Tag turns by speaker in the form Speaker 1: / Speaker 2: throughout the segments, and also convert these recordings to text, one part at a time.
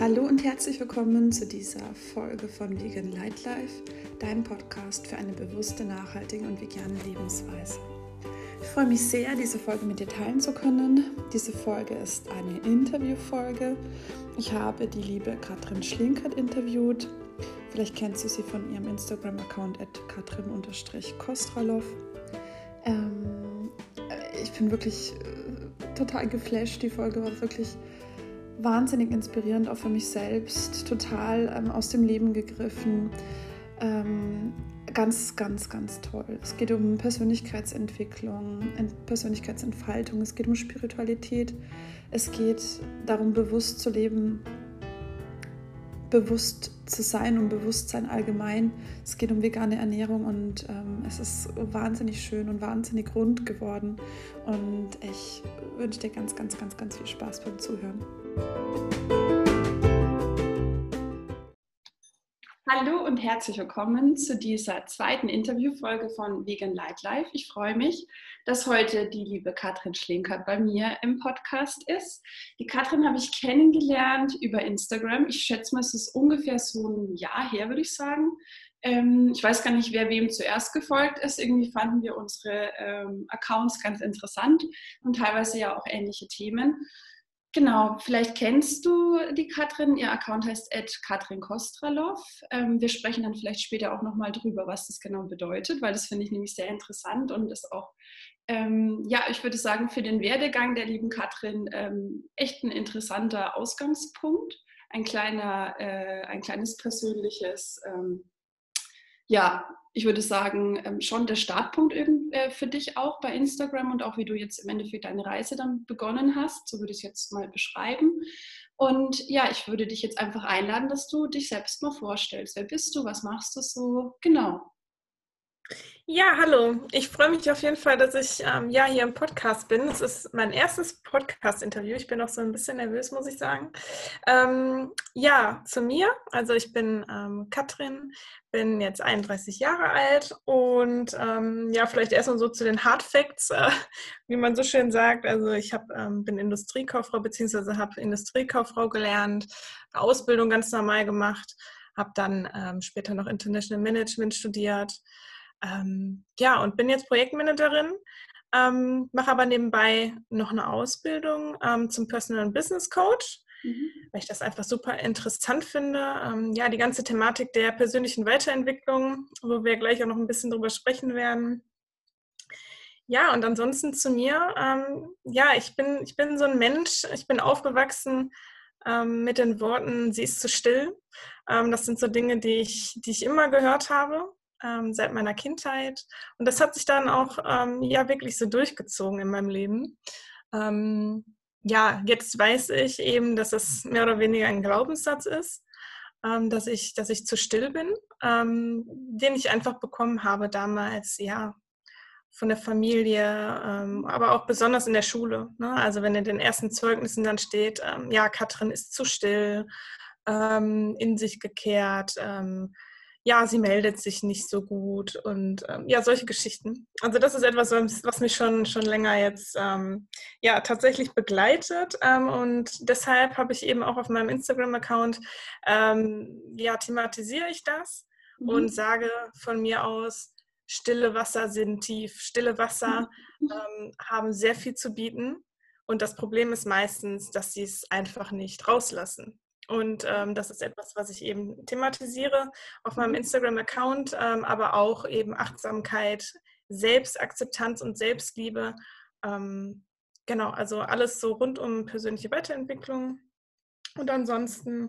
Speaker 1: Hallo und herzlich willkommen zu dieser Folge von Vegan Light Life, deinem Podcast für eine bewusste, nachhaltige und vegane Lebensweise. Ich freue mich sehr, diese Folge mit dir teilen zu können. Diese Folge ist eine Interviewfolge. Ich habe die liebe Katrin Schlinkert interviewt. Vielleicht kennst du sie von ihrem Instagram-Account at katrin-kostralov. Ähm, ich bin wirklich äh, total geflasht. Die Folge war wirklich wahnsinnig inspirierend, auch für mich selbst, total ähm, aus dem Leben gegriffen. Ähm, ganz, ganz, ganz toll. Es geht um Persönlichkeitsentwicklung, Persönlichkeitsentfaltung, es geht um Spiritualität, es geht darum, bewusst zu leben, bewusst zu sein und Bewusstsein allgemein. Es geht um vegane Ernährung und ähm, es ist wahnsinnig schön und wahnsinnig rund geworden. Und ich wünsche dir ganz, ganz, ganz, ganz viel Spaß beim Zuhören. Hallo und herzlich willkommen zu dieser zweiten Interviewfolge von Vegan Light Life. Ich freue mich, dass heute die liebe Katrin Schlinkert bei mir im Podcast ist. Die Katrin habe ich kennengelernt über Instagram. Ich schätze mal, es ist ungefähr so ein Jahr her, würde ich sagen. Ähm, ich weiß gar nicht, wer wem zuerst gefolgt ist. Irgendwie fanden wir unsere ähm, Accounts ganz interessant und teilweise ja auch ähnliche Themen. Genau, vielleicht kennst du die Katrin. Ihr Account heißt Katrin Kostralov. Ähm, wir sprechen dann vielleicht später auch nochmal drüber, was das genau bedeutet, weil das finde ich nämlich sehr interessant und ist auch, ähm, ja, ich würde sagen, für den Werdegang der lieben Katrin ähm, echt ein interessanter Ausgangspunkt. Ein, kleiner, äh, ein kleines persönliches ähm, ja, ich würde sagen, ähm, schon der Startpunkt äh, für dich auch bei Instagram und auch wie du jetzt im Endeffekt deine Reise dann begonnen hast. So würde ich es jetzt mal beschreiben. Und ja, ich würde dich jetzt einfach einladen, dass du dich selbst mal vorstellst. Wer bist du? Was machst du so? Genau.
Speaker 2: Ja, hallo. Ich freue mich auf jeden Fall, dass ich ähm, ja hier im Podcast bin. Es ist mein erstes Podcast-Interview. Ich bin auch so ein bisschen nervös, muss ich sagen. Ähm, ja, zu mir. Also ich bin ähm, Katrin, bin jetzt 31 Jahre alt und ähm, ja, vielleicht erstmal so zu den Hard Facts, äh, wie man so schön sagt. Also ich hab, ähm, bin Industriekauffrau bzw. habe Industriekauffrau gelernt, Ausbildung ganz normal gemacht, habe dann ähm, später noch International Management studiert ähm, ja, und bin jetzt Projektmanagerin, ähm, mache aber nebenbei noch eine Ausbildung ähm, zum Personal und Business Coach, mhm. weil ich das einfach super interessant finde. Ähm, ja, die ganze Thematik der persönlichen Weiterentwicklung, wo wir gleich auch noch ein bisschen drüber sprechen werden. Ja, und ansonsten zu mir. Ähm, ja, ich bin, ich bin so ein Mensch, ich bin aufgewachsen ähm, mit den Worten, sie ist zu still. das sind so Dinge, die ich, die ich immer gehört habe ähm, seit meiner Kindheit. Und das hat sich dann auch ähm, ja wirklich so durchgezogen in meinem Leben. Ähm, ja, jetzt weiß ich eben, dass es mehr oder weniger ein Glaubenssatz ist, ähm, dass, ich, dass ich zu still bin, ähm, den ich einfach bekommen habe damals, ja, von der Familie, ähm, aber auch besonders in der Schule. Ne? Also wenn in den ersten Zeugnissen dann steht, ja, Katrin ist zu still, in sich gekehrt, ja, sie meldet sich nicht so gut und ähm, ja, solche Geschichten. Also das ist etwas, was mich schon, schon länger jetzt ähm, ja, tatsächlich begleitet ähm, und deshalb habe ich eben auch auf meinem Instagram-Account, ähm, ja, thematisiere ich das mhm. und sage von mir aus, stille Wasser sind tief, stille Wasser mhm. Ähm, haben sehr viel zu bieten und das Problem ist meistens, dass sie es einfach nicht rauslassen. Und ähm, das ist etwas, was ich eben thematisiere auf meinem mhm. Instagram-Account, ähm, aber auch eben Achtsamkeit, Selbstakzeptanz und Selbstliebe. Ähm, genau, also alles so rund um persönliche Weiterentwicklung. Und ansonsten,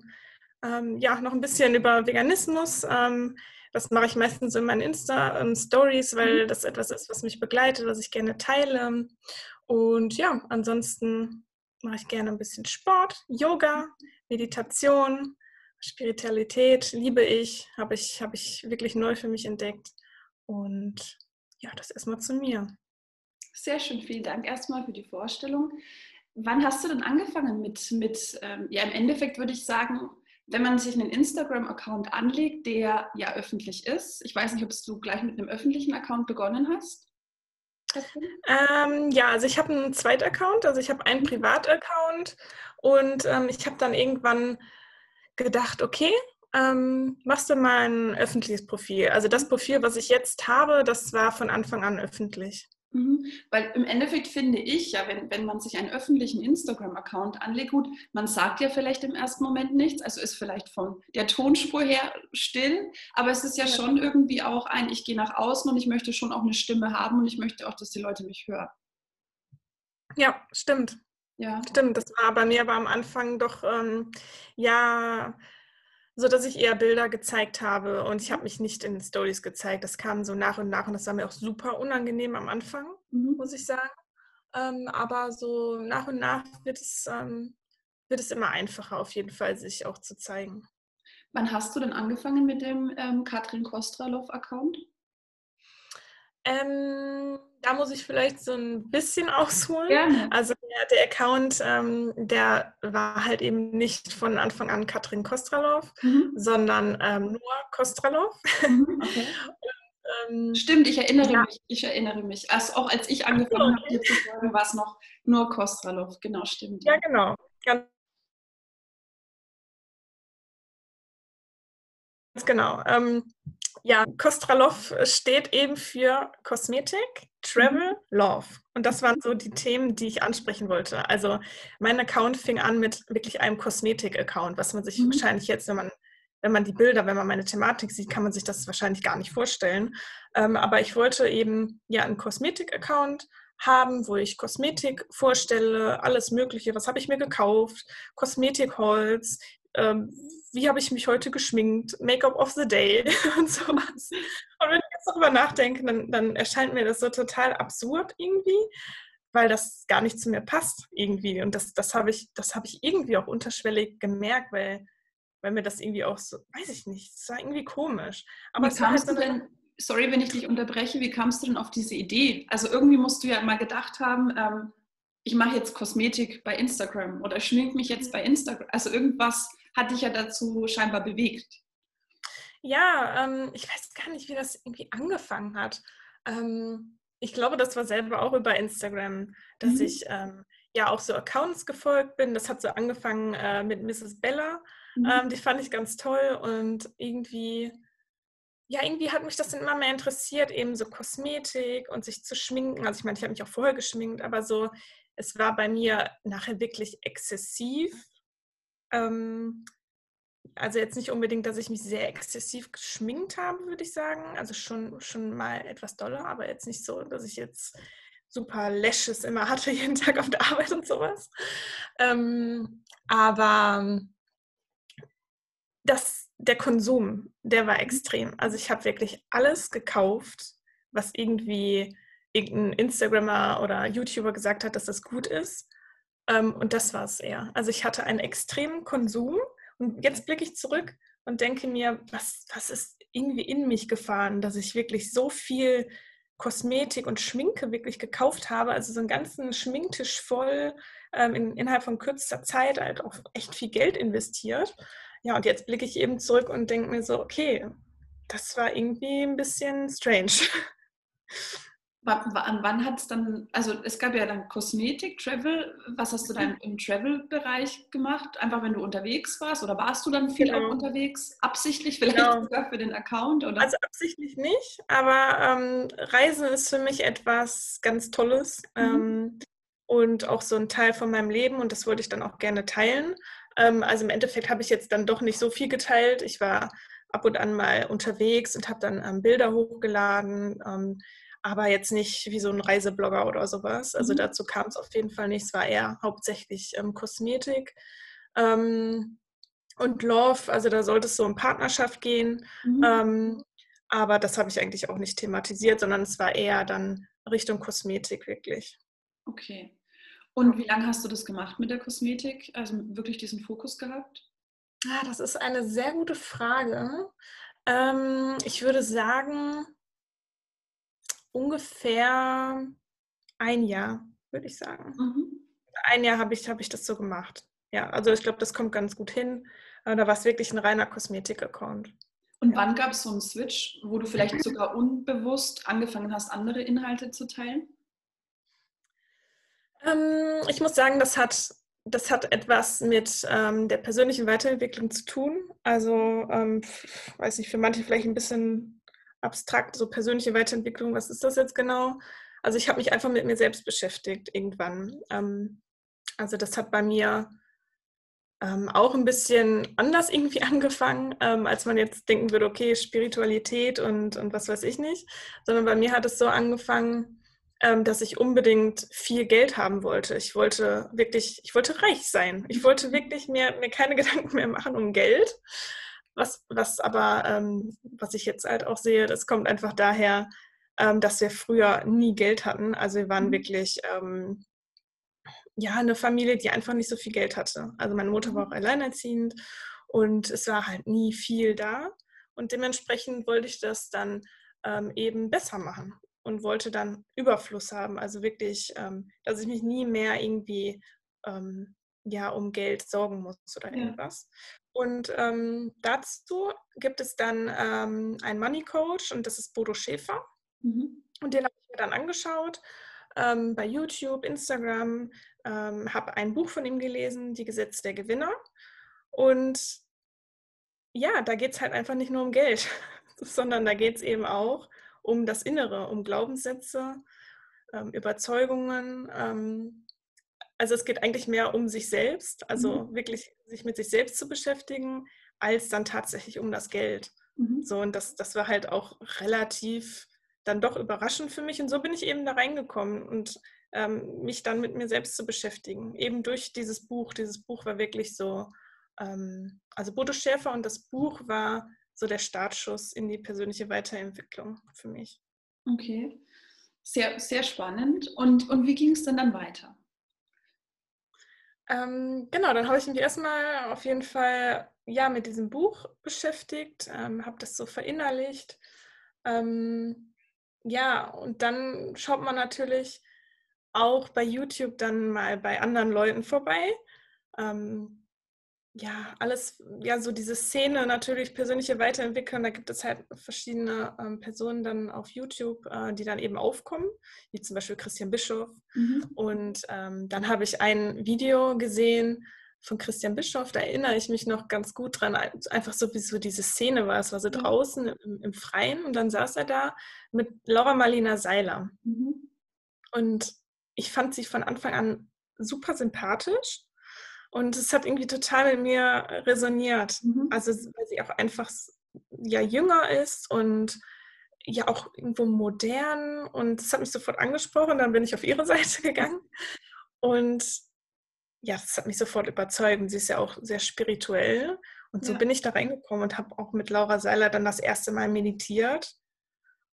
Speaker 2: ähm, ja, noch ein bisschen über Veganismus. Ähm, das mache ich meistens in meinen Insta-Stories, weil mhm. das etwas ist, was mich begleitet, was ich gerne teile. Und ja, ansonsten mache ich gerne ein bisschen Sport, Yoga, Meditation, Spiritualität liebe ich, habe ich, hab ich wirklich neu für mich entdeckt. Und ja, das erstmal zu mir.
Speaker 1: Sehr schön, vielen Dank erstmal für die Vorstellung. Wann hast du denn angefangen mit, mit ähm, ja, im Endeffekt würde ich sagen, wenn man sich einen Instagram-Account anlegt, der ja öffentlich ist, ich weiß nicht, ob du gleich mit einem öffentlichen Account begonnen hast?
Speaker 2: Ähm, ja, also ich habe einen Zweit-Account, also ich habe einen mhm. Privat-Account und ähm, ich habe dann irgendwann gedacht, okay, ähm, machst du mal ein öffentliches Profil. Also das Profil, was ich jetzt habe, das war von Anfang an öffentlich.
Speaker 1: Mhm. Weil im Endeffekt finde ich ja, wenn, wenn man sich einen öffentlichen Instagram-Account anlegt, gut, man sagt ja vielleicht im ersten Moment nichts, also ist vielleicht von der Tonspur her still, aber es ist ja schon irgendwie auch ein, ich gehe nach außen und ich möchte schon auch eine Stimme haben und ich möchte auch, dass die Leute mich hören.
Speaker 2: Ja, stimmt. Ja. Stimmt, das war bei mir aber am Anfang doch, ähm, ja, so dass ich eher Bilder gezeigt habe und ich habe mich nicht in Stories gezeigt. Das kam so nach und nach und das war mir auch super unangenehm am Anfang, mhm. muss ich sagen. Ähm, aber so nach und nach wird es, ähm, wird es immer einfacher, auf jeden Fall sich auch zu zeigen.
Speaker 1: Wann hast du denn angefangen mit dem ähm, Katrin Kostralov-Account?
Speaker 2: Ähm, da muss ich vielleicht so ein bisschen ausholen. Gerne. Also der, der Account, ähm, der war halt eben nicht von Anfang an Katrin Kostralov, mhm. sondern ähm, nur Kostralov. Mhm, okay.
Speaker 1: ähm, Stimmt, ich erinnere ja. mich. Ich erinnere mich. Also auch als ich angefangen habe, hier zu sagen, war es noch nur Kostralov. Genau, stimmt.
Speaker 2: Ja, genau. Ganz genau. Ja, Kostralov steht eben für Kosmetik, Travel, mhm. Love. Und das waren so die Themen, die ich ansprechen wollte. Also mein Account fing an mit wirklich einem Kosmetik-Account, was man sich mhm. wahrscheinlich jetzt, wenn man, wenn man die Bilder, wenn man meine Thematik sieht, kann man sich das wahrscheinlich gar nicht vorstellen. Ähm, aber ich wollte eben ja einen Kosmetik-Account haben, wo ich Kosmetik vorstelle, alles Mögliche. Was habe ich mir gekauft? Kosmetikholz, ähm, wie habe ich mich heute geschminkt, Make-up of the Day und sowas. Und wenn ich jetzt darüber nachdenke, dann, dann erscheint mir das so total absurd irgendwie, weil das gar nicht zu mir passt irgendwie. Und das, das habe ich, das ich irgendwie auch unterschwellig gemerkt, weil, weil mir das irgendwie auch so, weiß ich nicht, es war irgendwie komisch.
Speaker 1: Aber wie kamst halt du denn, sorry, wenn ich dich unterbreche, wie kamst du denn auf diese Idee? Also irgendwie musst du ja mal gedacht haben, ähm, ich mache jetzt Kosmetik bei Instagram oder schmink mich jetzt bei Instagram. Also irgendwas hat dich ja dazu scheinbar bewegt.
Speaker 2: Ja, ähm, ich weiß gar nicht, wie das irgendwie angefangen hat. Ähm, ich glaube, das war selber auch über Instagram, dass mhm. ich ähm, ja auch so Accounts gefolgt bin. Das hat so angefangen äh, mit Mrs. Bella. Mhm. Ähm, die fand ich ganz toll und irgendwie, ja, irgendwie hat mich das dann immer mehr interessiert, eben so Kosmetik und sich zu schminken. Also ich meine, ich habe mich auch vorher geschminkt, aber so, es war bei mir nachher wirklich exzessiv ähm, also jetzt nicht unbedingt, dass ich mich sehr exzessiv geschminkt habe, würde ich sagen. Also schon, schon mal etwas doller, aber jetzt nicht so, dass ich jetzt super Lashes immer hatte, jeden Tag auf der Arbeit und sowas. Ähm, aber das, der Konsum, der war extrem. Also ich habe wirklich alles gekauft, was irgendwie irgendein Instagrammer oder YouTuber gesagt hat, dass das gut ist. Ähm, und das war es eher. Also ich hatte einen extremen Konsum und jetzt blicke ich zurück und denke mir, was, was ist irgendwie in mich gefahren, dass ich wirklich so viel Kosmetik und Schminke wirklich gekauft habe, also so einen ganzen Schminktisch voll ähm, in, innerhalb von kürzester Zeit halt auch echt viel Geld investiert. Ja, und jetzt blicke ich eben zurück und denke mir so, okay, das war irgendwie ein bisschen strange.
Speaker 1: An wann hat es dann, also es gab ja dann Kosmetik, Travel. Was hast du dann im Travel-Bereich gemacht? Einfach wenn du unterwegs warst oder warst du dann viel genau. auch unterwegs? Absichtlich vielleicht genau. sogar für den Account? Oder?
Speaker 2: Also absichtlich nicht, aber ähm, Reisen ist für mich etwas ganz Tolles mhm. ähm, und auch so ein Teil von meinem Leben und das wollte ich dann auch gerne teilen. Ähm, also im Endeffekt habe ich jetzt dann doch nicht so viel geteilt. Ich war ab und an mal unterwegs und habe dann ähm, Bilder hochgeladen ähm, aber jetzt nicht wie so ein Reiseblogger oder sowas. Also mhm. dazu kam es auf jeden Fall nicht. Es war eher hauptsächlich ähm, Kosmetik. Ähm, und Love, also da sollte es so um Partnerschaft gehen. Mhm. Ähm, aber das habe ich eigentlich auch nicht thematisiert, sondern es war eher dann Richtung Kosmetik wirklich.
Speaker 1: Okay. Und wie lange hast du das gemacht mit der Kosmetik? Also wirklich diesen Fokus gehabt?
Speaker 2: Ah, das ist eine sehr gute Frage. Ähm, ich würde sagen, ungefähr ein Jahr, würde ich sagen. Mhm. Ein Jahr habe ich, hab ich das so gemacht. Ja, also ich glaube, das kommt ganz gut hin. Äh, da war es wirklich ein reiner Kosmetik-Account.
Speaker 1: Und wann gab es so einen Switch, wo du vielleicht sogar unbewusst angefangen hast, andere Inhalte zu teilen?
Speaker 2: Ähm, ich muss sagen, das hat das hat etwas mit ähm, der persönlichen Weiterentwicklung zu tun. Also, ähm, weiß nicht, für manche vielleicht ein bisschen abstrakt, so persönliche Weiterentwicklung, was ist das jetzt genau? Also ich habe mich einfach mit mir selbst beschäftigt irgendwann. Ähm, also das hat bei mir ähm, auch ein bisschen anders irgendwie angefangen, ähm, als man jetzt denken würde, okay, Spiritualität und, und was weiß ich nicht, sondern bei mir hat es so angefangen, ähm, dass ich unbedingt viel Geld haben wollte. Ich wollte wirklich, ich wollte reich sein. Ich wollte wirklich mir, mir keine Gedanken mehr machen um Geld. Was, was aber, ähm, was ich jetzt halt auch sehe, das kommt einfach daher, ähm, dass wir früher nie Geld hatten. Also wir waren mhm. wirklich ähm, ja eine Familie, die einfach nicht so viel Geld hatte. Also meine Mutter war auch alleinerziehend und es war halt nie viel da. Und dementsprechend wollte ich das dann ähm, eben besser machen und wollte dann Überfluss haben. Also wirklich, ähm, dass ich mich nie mehr irgendwie ähm, ja, um Geld sorgen muss oder irgendwas. Und ähm, dazu gibt es dann ähm, einen Money Coach und das ist Bodo Schäfer. Mhm. Und den habe ich mir dann angeschaut ähm, bei YouTube, Instagram, ähm, habe ein Buch von ihm gelesen, Die Gesetze der Gewinner. Und ja, da geht es halt einfach nicht nur um Geld, sondern da geht es eben auch um das Innere, um Glaubenssätze, ähm, Überzeugungen. Also es geht eigentlich mehr um sich selbst, also mhm. wirklich sich mit sich selbst zu beschäftigen, als dann tatsächlich um das Geld. Mhm. So, und das, das war halt auch relativ dann doch überraschend für mich. Und so bin ich eben da reingekommen und ähm, mich dann mit mir selbst zu beschäftigen. Eben durch dieses Buch. Dieses Buch war wirklich so, ähm, also Bodo Schäfer und das Buch war so der Startschuss in die persönliche Weiterentwicklung für mich.
Speaker 1: Okay, sehr, sehr spannend. Und, und wie ging es denn dann weiter?
Speaker 2: Ähm, genau, dann habe ich mich erstmal auf jeden Fall ja mit diesem Buch beschäftigt, ähm, habe das so verinnerlicht. Ähm, ja, und dann schaut man natürlich auch bei YouTube dann mal bei anderen Leuten vorbei. Ähm, ja, alles, ja, so diese Szene natürlich persönliche Weiterentwickeln. Da gibt es halt verschiedene ähm, Personen dann auf YouTube, äh, die dann eben aufkommen, wie zum Beispiel Christian Bischof. Mhm. Und ähm, dann habe ich ein Video gesehen von Christian Bischof, da erinnere ich mich noch ganz gut dran, einfach so wie so diese Szene war. Es war so mhm. draußen im, im, Freien und dann saß er da mit Laura Marlina Seiler. Mhm. Und ich fand sie von Anfang an super sympathisch und es hat irgendwie total mit mir resoniert. Mhm. Also weil sie auch einfach ja jünger ist und ja auch irgendwo modern und es hat mich sofort angesprochen. Dann bin ich auf ihre Seite gegangen und ja, das hat mich sofort überzeugt. Und sie ist ja auch sehr spirituell und so ja. bin ich da reingekommen und habe auch mit Laura Seiler dann das erste Mal meditiert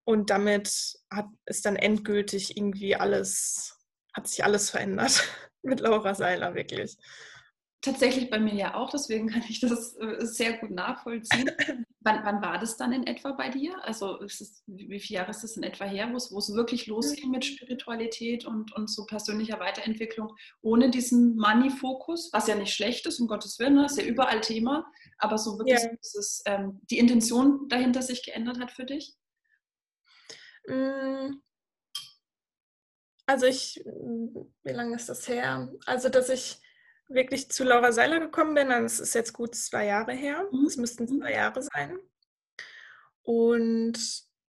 Speaker 2: und damit hat ist dann endgültig irgendwie alles hat sich alles verändert mit Laura Seiler wirklich
Speaker 1: tatsächlich bei mir ja auch, deswegen kann ich das äh, sehr gut nachvollziehen. wann, wann, war das dann in etwa bei dir? Also es, wie viele Jahre ist das in etwa her, wo es wirklich losging mit Spiritualität und, und so persönlicher Weiterentwicklung ohne diesen Money-Fokus, was ja nicht schlecht ist, um Gottes Willen, das ist ja überall Thema, aber so wirklich ja. dieses, ähm, die Intention dahinter sich geändert hat für dich?
Speaker 2: Mm. Also ich, wie lange ist das her? Also dass ich wirklich zu Laura Seiler gekommen bin, das ist jetzt gut zwei Jahre her. Mhm. Es müssten zwei Jahre sein. Und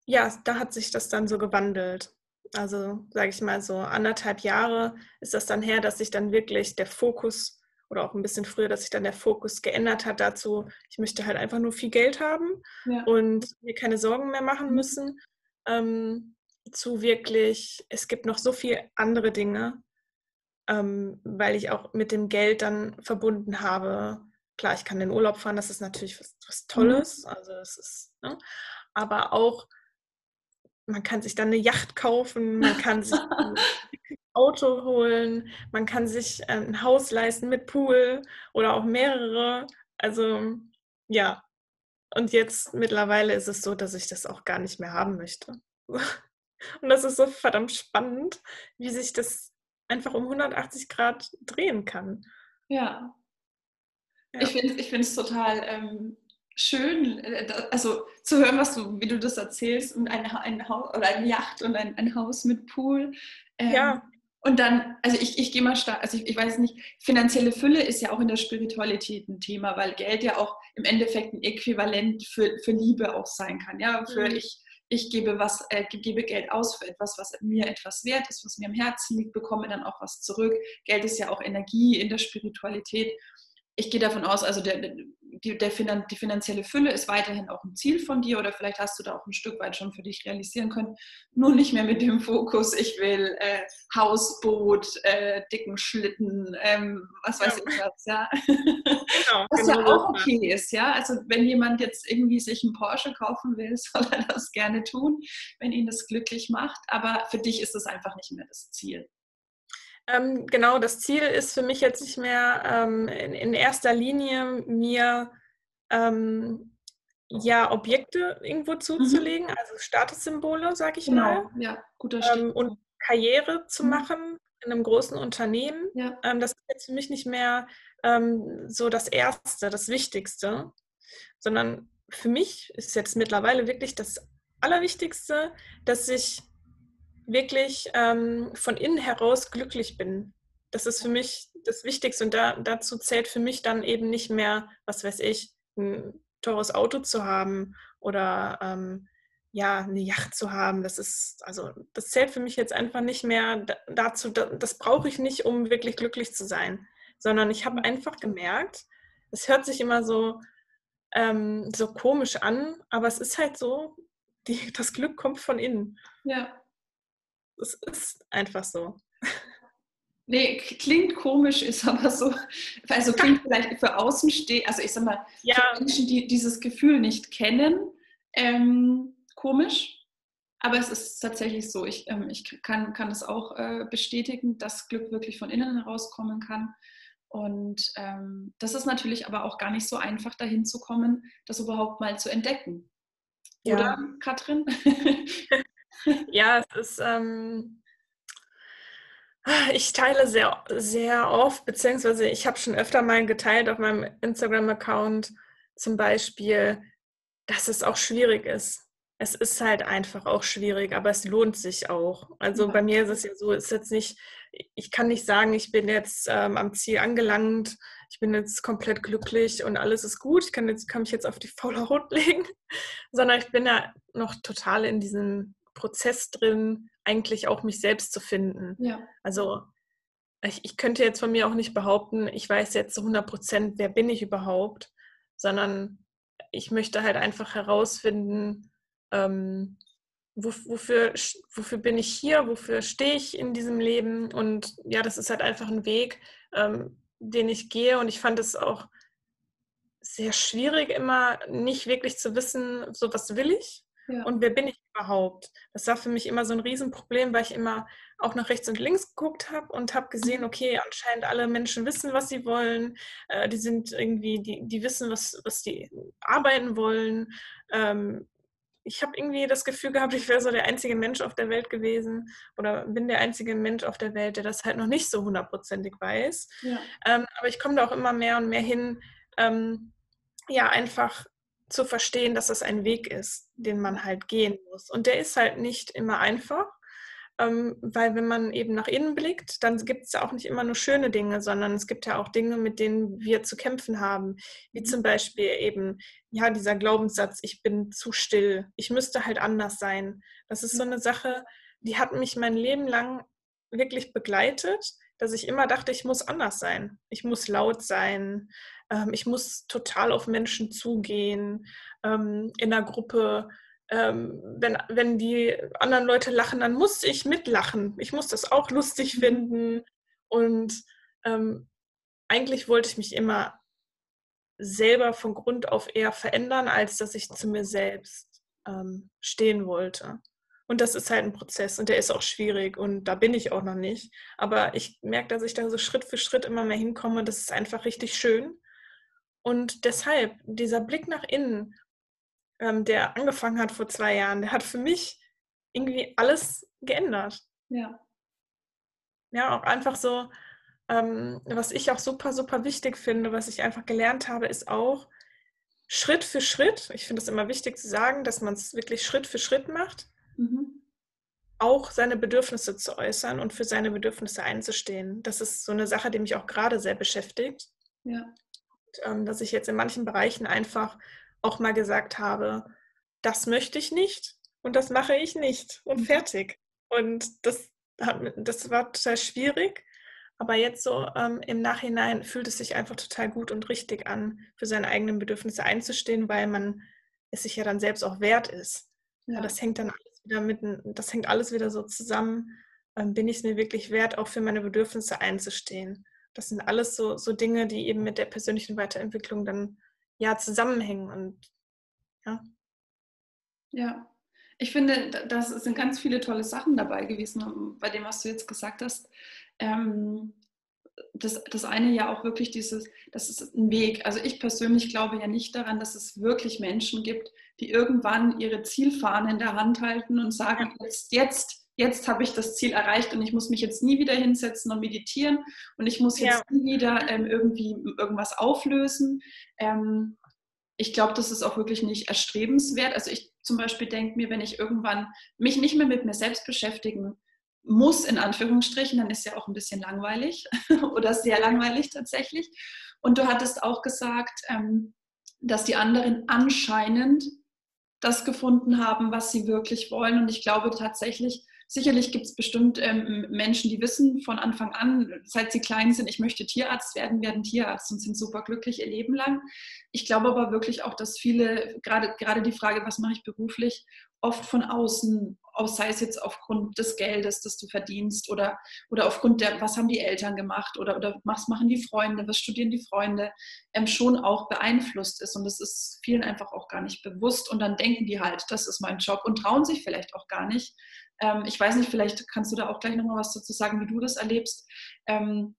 Speaker 2: ja, da hat sich das dann so gewandelt. Also sage ich mal so anderthalb Jahre ist das dann her, dass sich dann wirklich der Fokus oder auch ein bisschen früher, dass sich dann der Fokus geändert hat dazu, ich möchte halt einfach nur viel Geld haben ja. und mir keine Sorgen mehr machen mhm. müssen, ähm, zu wirklich, es gibt noch so viele andere Dinge, ähm, weil ich auch mit dem Geld dann verbunden habe. Klar, ich kann in den Urlaub fahren, das ist natürlich was, was Tolles, mhm. also es ist, ne? aber auch man kann sich dann eine Yacht kaufen, man kann sich ein Auto holen, man kann sich äh, ein Haus leisten mit Pool oder auch mehrere. Also ja, und jetzt mittlerweile ist es so, dass ich das auch gar nicht mehr haben möchte. Und das ist so verdammt spannend, wie sich das einfach um 180 Grad drehen kann.
Speaker 1: Ja. ja. Ich finde es ich total ähm, schön, äh, also zu hören, was du, wie du das erzählst, und ein, ein Haus oder eine Yacht und ein, ein Haus mit Pool.
Speaker 2: Ähm, ja.
Speaker 1: Und dann, also ich, ich gehe mal stark, also ich, ich weiß nicht, finanzielle Fülle ist ja auch in der Spiritualität ein Thema, weil Geld ja auch im Endeffekt ein Äquivalent für, für Liebe auch sein kann. Ja, für mhm. ich, ich gebe was, äh, gebe Geld aus für etwas, was mir etwas wert ist, was mir am Herzen liegt, bekomme dann auch was zurück. Geld ist ja auch Energie in der Spiritualität ich gehe davon aus, also der, die, Finan die finanzielle Fülle ist weiterhin auch ein Ziel von dir oder vielleicht hast du da auch ein Stück weit schon für dich realisieren können. Nur nicht mehr mit dem Fokus, ich will äh, Hausboot, äh, dicken Schlitten, ähm, was weiß ja. ich was, ja. Genau, was genau ja auch okay ist, ja. Also wenn jemand jetzt irgendwie sich einen Porsche kaufen will, soll er das gerne tun, wenn ihn das glücklich macht. Aber für dich ist es einfach nicht mehr das Ziel.
Speaker 2: Ähm, genau, das Ziel ist für mich jetzt nicht mehr ähm, in, in, erster Linie mir ähm, ja Objekte irgendwo zuzulegen, mhm. also Statussymbole, sag ich genau. mal.
Speaker 1: Ja, guter
Speaker 2: ähm, und Karriere zu mhm. machen in einem großen Unternehmen. Ja. Ähm, das ist jetzt für mich nicht mehr ähm, so das Erste, das Wichtigste, sondern für mich ist jetzt mittlerweile wirklich das Allerwichtigste, dass ich wirklich ähm, von innen heraus glücklich bin. Das ist für mich das Wichtigste und da, dazu zählt für mich dann eben nicht mehr, was weiß ich, ein teures Auto zu haben oder ähm, ja, eine Yacht zu haben. Das ist, also das zählt für mich jetzt einfach nicht mehr dazu, das brauche ich nicht, um wirklich glücklich zu sein, sondern ich habe einfach gemerkt, es hört sich immer so, ähm, so komisch an, aber es ist halt so, die, das Glück kommt von innen.
Speaker 1: Ja.
Speaker 2: Es ist einfach so.
Speaker 1: Nee, klingt komisch, ist aber so, also klingt vielleicht für Außenstehende, also ich sag mal, ja. für Menschen, die dieses Gefühl nicht kennen, ähm, komisch. Aber es ist tatsächlich so, ich, ähm, ich kann, kann es auch äh, bestätigen, dass Glück wirklich von innen herauskommen kann. Und ähm, das ist natürlich aber auch gar nicht so einfach, dahin zu kommen, das überhaupt mal zu entdecken. Oder, ja. Katrin?
Speaker 2: ja, es ist, ähm, ich teile sehr, sehr oft, beziehungsweise ich habe schon öfter mal geteilt auf meinem Instagram-Account zum Beispiel, dass es auch schwierig ist. Es ist halt einfach auch schwierig, aber es lohnt sich auch. Also ja. bei mir ist es ja so, ist jetzt nicht, ich kann nicht sagen, ich bin jetzt ähm, am Ziel angelangt, ich bin jetzt komplett glücklich und alles ist gut, ich kann, jetzt, kann mich jetzt auf die faule Haut legen, sondern ich bin ja noch total in diesem Prozess drin, eigentlich auch mich selbst zu finden.
Speaker 1: Ja.
Speaker 2: Also ich, ich, könnte jetzt von mir auch nicht behaupten, ich weiß jetzt zu 100 Prozent, wer bin ich überhaupt, sondern ich möchte halt einfach herausfinden, ähm, wofür, wofür bin ich hier, wofür stehe ich in diesem Leben. Und ja, das ist halt einfach ein Weg, ähm, den ich gehe. Und ich fand es auch sehr schwierig, immer nicht wirklich zu wissen, so was will ich ja. Und wer bin ich überhaupt? Das war für mich immer so ein Riesenproblem, weil ich immer auch nach rechts und links geguckt habe und habe gesehen, okay, anscheinend alle Menschen wissen, was sie wollen. Äh, die sind irgendwie, die, die wissen, was, was die arbeiten wollen. Ähm, ich habe irgendwie das Gefühl gehabt, ich wäre so der einzige Mensch auf der Welt gewesen oder bin der einzige Mensch auf der Welt, der das halt noch nicht so hundertprozentig weiß. Ja. Ähm, aber ich komme da auch immer mehr und mehr hin, ähm, ja, einfach zu verstehen, dass das ein Weg ist, den man halt gehen muss. Und der ist halt nicht immer einfach, ähm, weil wenn man eben nach innen blickt, dann gibt es ja auch nicht immer nur schöne Dinge, sondern es gibt ja auch Dinge, mit denen wir zu kämpfen haben, wie zum Beispiel eben, ja, dieser Glaubenssatz, ich bin zu still, ich müsste halt anders sein. Das ist so eine Sache, die hat mich mein Leben lang wirklich begleitet, dass ich immer dachte, ich muss anders sein. Ich muss laut sein, ähm, ich muss total auf Menschen zugehen, ähm, in der Gruppe. Ähm, wenn, wenn die anderen Leute lachen, dann muss ich mitlachen. Ich muss das auch lustig mhm. finden. Und ähm, eigentlich wollte ich mich immer selber von Grund auf eher verändern, als dass ich zu mir selbst ähm, stehen wollte. Und das ist halt ein Prozess und der ist auch schwierig und da bin ich auch noch nicht. Aber ich merke, dass ich da so Schritt für Schritt immer mehr hinkomme. Das ist einfach richtig schön. Und deshalb, dieser Blick nach innen, ähm, der angefangen hat vor zwei Jahren, der hat für mich irgendwie alles geändert.
Speaker 1: Ja.
Speaker 2: Ja, auch einfach so, ähm, was ich auch super, super wichtig finde, was ich einfach gelernt habe, ist auch Schritt für Schritt. Ich finde es immer wichtig zu sagen, dass man es wirklich Schritt für Schritt macht. Mhm. auch seine Bedürfnisse zu äußern und für seine Bedürfnisse einzustehen. Das ist so eine Sache, die mich auch gerade sehr beschäftigt. Ja. Ähm, dass ich jetzt in manchen Bereichen einfach auch mal gesagt habe, das möchte ich nicht und das mache ich nicht und mhm. fertig. Und das, hat, das war total schwierig. Aber jetzt so ähm, im Nachhinein fühlt es sich einfach total gut und richtig an, für seine eigenen Bedürfnisse einzustehen, weil man es sich ja dann selbst auch wert ist. Ja. ja das hängt dann alles wieder mit, das hängt alles wieder so zusammen. Ähm, bin ich es mir wirklich wert, auch für meine Bedürfnisse einzustehen? Das sind alles so, so Dinge, die eben mit der persönlichen Weiterentwicklung dann ja zusammenhängen und ja.
Speaker 1: Ja, ich finde, da sind ganz viele tolle Sachen dabei gewesen, bei dem, was du jetzt gesagt hast. Ähm, das, das eine ja auch wirklich dieses, das ist ein Weg. Also ich persönlich glaube ja nicht daran, dass es wirklich Menschen gibt, die irgendwann ihre Zielfahne in der Hand halten und sagen, jetzt, jetzt, jetzt habe ich das Ziel erreicht und ich muss mich jetzt nie wieder hinsetzen und meditieren und ich muss jetzt ja. nie wieder ähm, irgendwie irgendwas auflösen. Ähm, ich glaube, das ist auch wirklich nicht erstrebenswert. Also ich zum Beispiel denke mir, wenn ich irgendwann mich nicht mehr mit mir selbst beschäftigen muss, in Anführungsstrichen, dann ist ja auch ein bisschen langweilig oder sehr langweilig tatsächlich. Und du hattest auch gesagt, ähm, dass die anderen anscheinend das gefunden haben, was sie wirklich wollen. Und ich glaube tatsächlich, Sicherlich gibt es bestimmt ähm, Menschen, die wissen von Anfang an, seit sie klein sind, ich möchte Tierarzt werden, werden Tierarzt und sind super glücklich ihr Leben lang. Ich glaube aber wirklich auch, dass viele, gerade, gerade die Frage, was mache ich beruflich, oft von außen, sei es jetzt aufgrund des Geldes, das du verdienst oder, oder aufgrund der, was haben die Eltern gemacht oder, oder was machen die Freunde, was studieren die Freunde, ähm, schon auch beeinflusst ist. Und das ist vielen einfach auch gar nicht bewusst. Und dann denken die halt, das ist mein Job und trauen sich vielleicht auch gar nicht, ähm, ich weiß nicht, vielleicht kannst du da auch gleich nochmal was dazu sagen, wie du das erlebst. Ähm,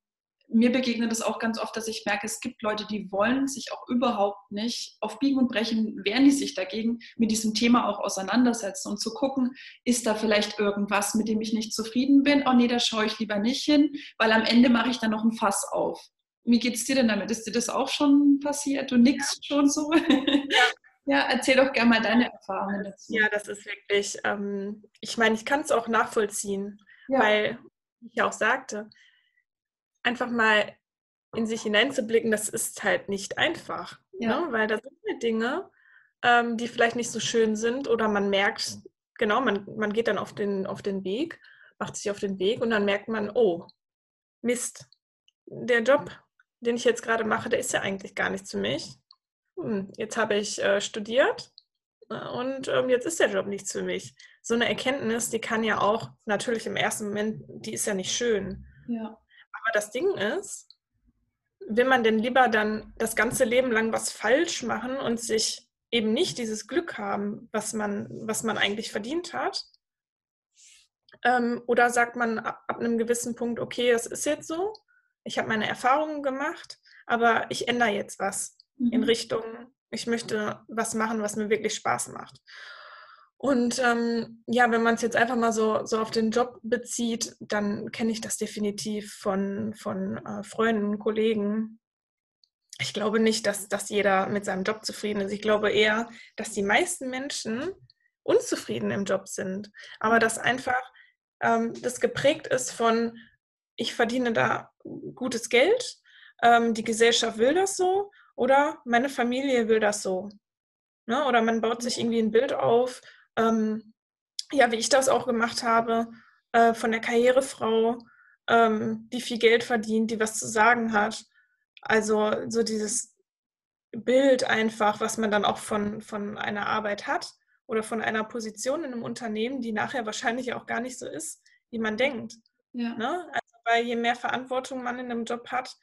Speaker 1: mir begegnet es auch ganz oft, dass ich merke, es gibt Leute, die wollen sich auch überhaupt nicht auf Biegen und Brechen, wehren die sich dagegen, mit diesem Thema auch auseinandersetzen und zu gucken, ist da vielleicht irgendwas, mit dem ich nicht zufrieden bin? Oh nee, da schaue ich lieber nicht hin, weil am Ende mache ich dann noch ein Fass auf. Wie geht es dir denn damit? Ist dir das auch schon passiert? Du nix ja. schon so? Ja, erzähl doch gerne mal deine Erfahrungen dazu.
Speaker 2: Ja, das ist wirklich, ähm, ich meine, ich kann es auch nachvollziehen, ja. weil, wie ich ja auch sagte, einfach mal in sich hineinzublicken, das ist halt nicht einfach. Ja. Ne? Weil da sind halt Dinge, ähm, die vielleicht nicht so schön sind oder man merkt, genau, man, man geht dann auf den, auf den Weg, macht sich auf den Weg und dann merkt man, oh, Mist, der Job, den ich jetzt gerade mache, der ist ja eigentlich gar nichts für mich hm, jetzt habe ich äh, studiert äh, und ähm, jetzt ist der Job nichts für mich. So eine Erkenntnis, die kann ja auch natürlich im ersten Moment, die ist ja nicht schön. Ja. Aber das Ding ist, will man denn lieber dann das ganze Leben lang was falsch machen und sich eben nicht dieses Glück haben, was man, was man eigentlich verdient hat? Ähm, oder sagt man ab, ab einem gewissen Punkt, okay, das ist jetzt so, ich habe meine Erfahrungen gemacht, aber ich ändere jetzt was mhm. in Richtung, ich möchte was machen, was mir wirklich Spaß macht. Und ähm, ja, wenn man es jetzt einfach mal so, so auf den Job bezieht, dann kenne ich das definitiv von, von äh, Freunden, Kollegen. Ich glaube nicht, dass, dass jeder mit seinem Job zufrieden ist. Ich glaube eher, dass die meisten Menschen unzufrieden im Job sind. Aber dass einfach ähm, das geprägt ist von, ich verdiene da gutes Geld, ähm, die Gesellschaft will das so oder meine Familie will das so. Ne? Oder man baut sich irgendwie ein Bild auf, ähm, ja, wie ich das auch gemacht habe, äh, von der Karrierefrau, ähm, die viel Geld verdient, die was zu sagen hat. Also so dieses Bild einfach, was man dann auch von, von einer Arbeit hat oder von einer Position in einem Unternehmen, die nachher wahrscheinlich auch gar nicht so ist, wie man denkt. Ja. Ne? Also weil je mehr Verantwortung man in einem Job hat,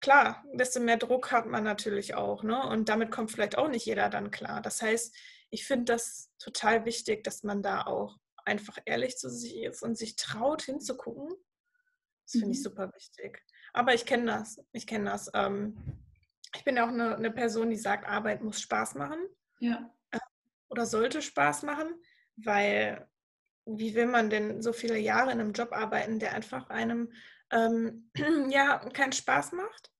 Speaker 2: klar, desto mehr Druck hat man natürlich auch. Ne? Und damit kommt vielleicht auch nicht jeder dann klar. Das heißt, ich finde das total wichtig, dass man da auch einfach ehrlich zu sich ist und sich traut hinzugucken. Das finde ich mhm. super wichtig. Aber ich kenne das. Ich kenne das. Ähm, ich bin ja auch eine, eine, Person, die sagt, Arbeit muss Spaß machen. Ja. Äh, oder sollte Spaß machen, weil wie will man denn so viele Jahre in einem Job arbeiten, der einfach einem ähm, ja keinen Spaß macht?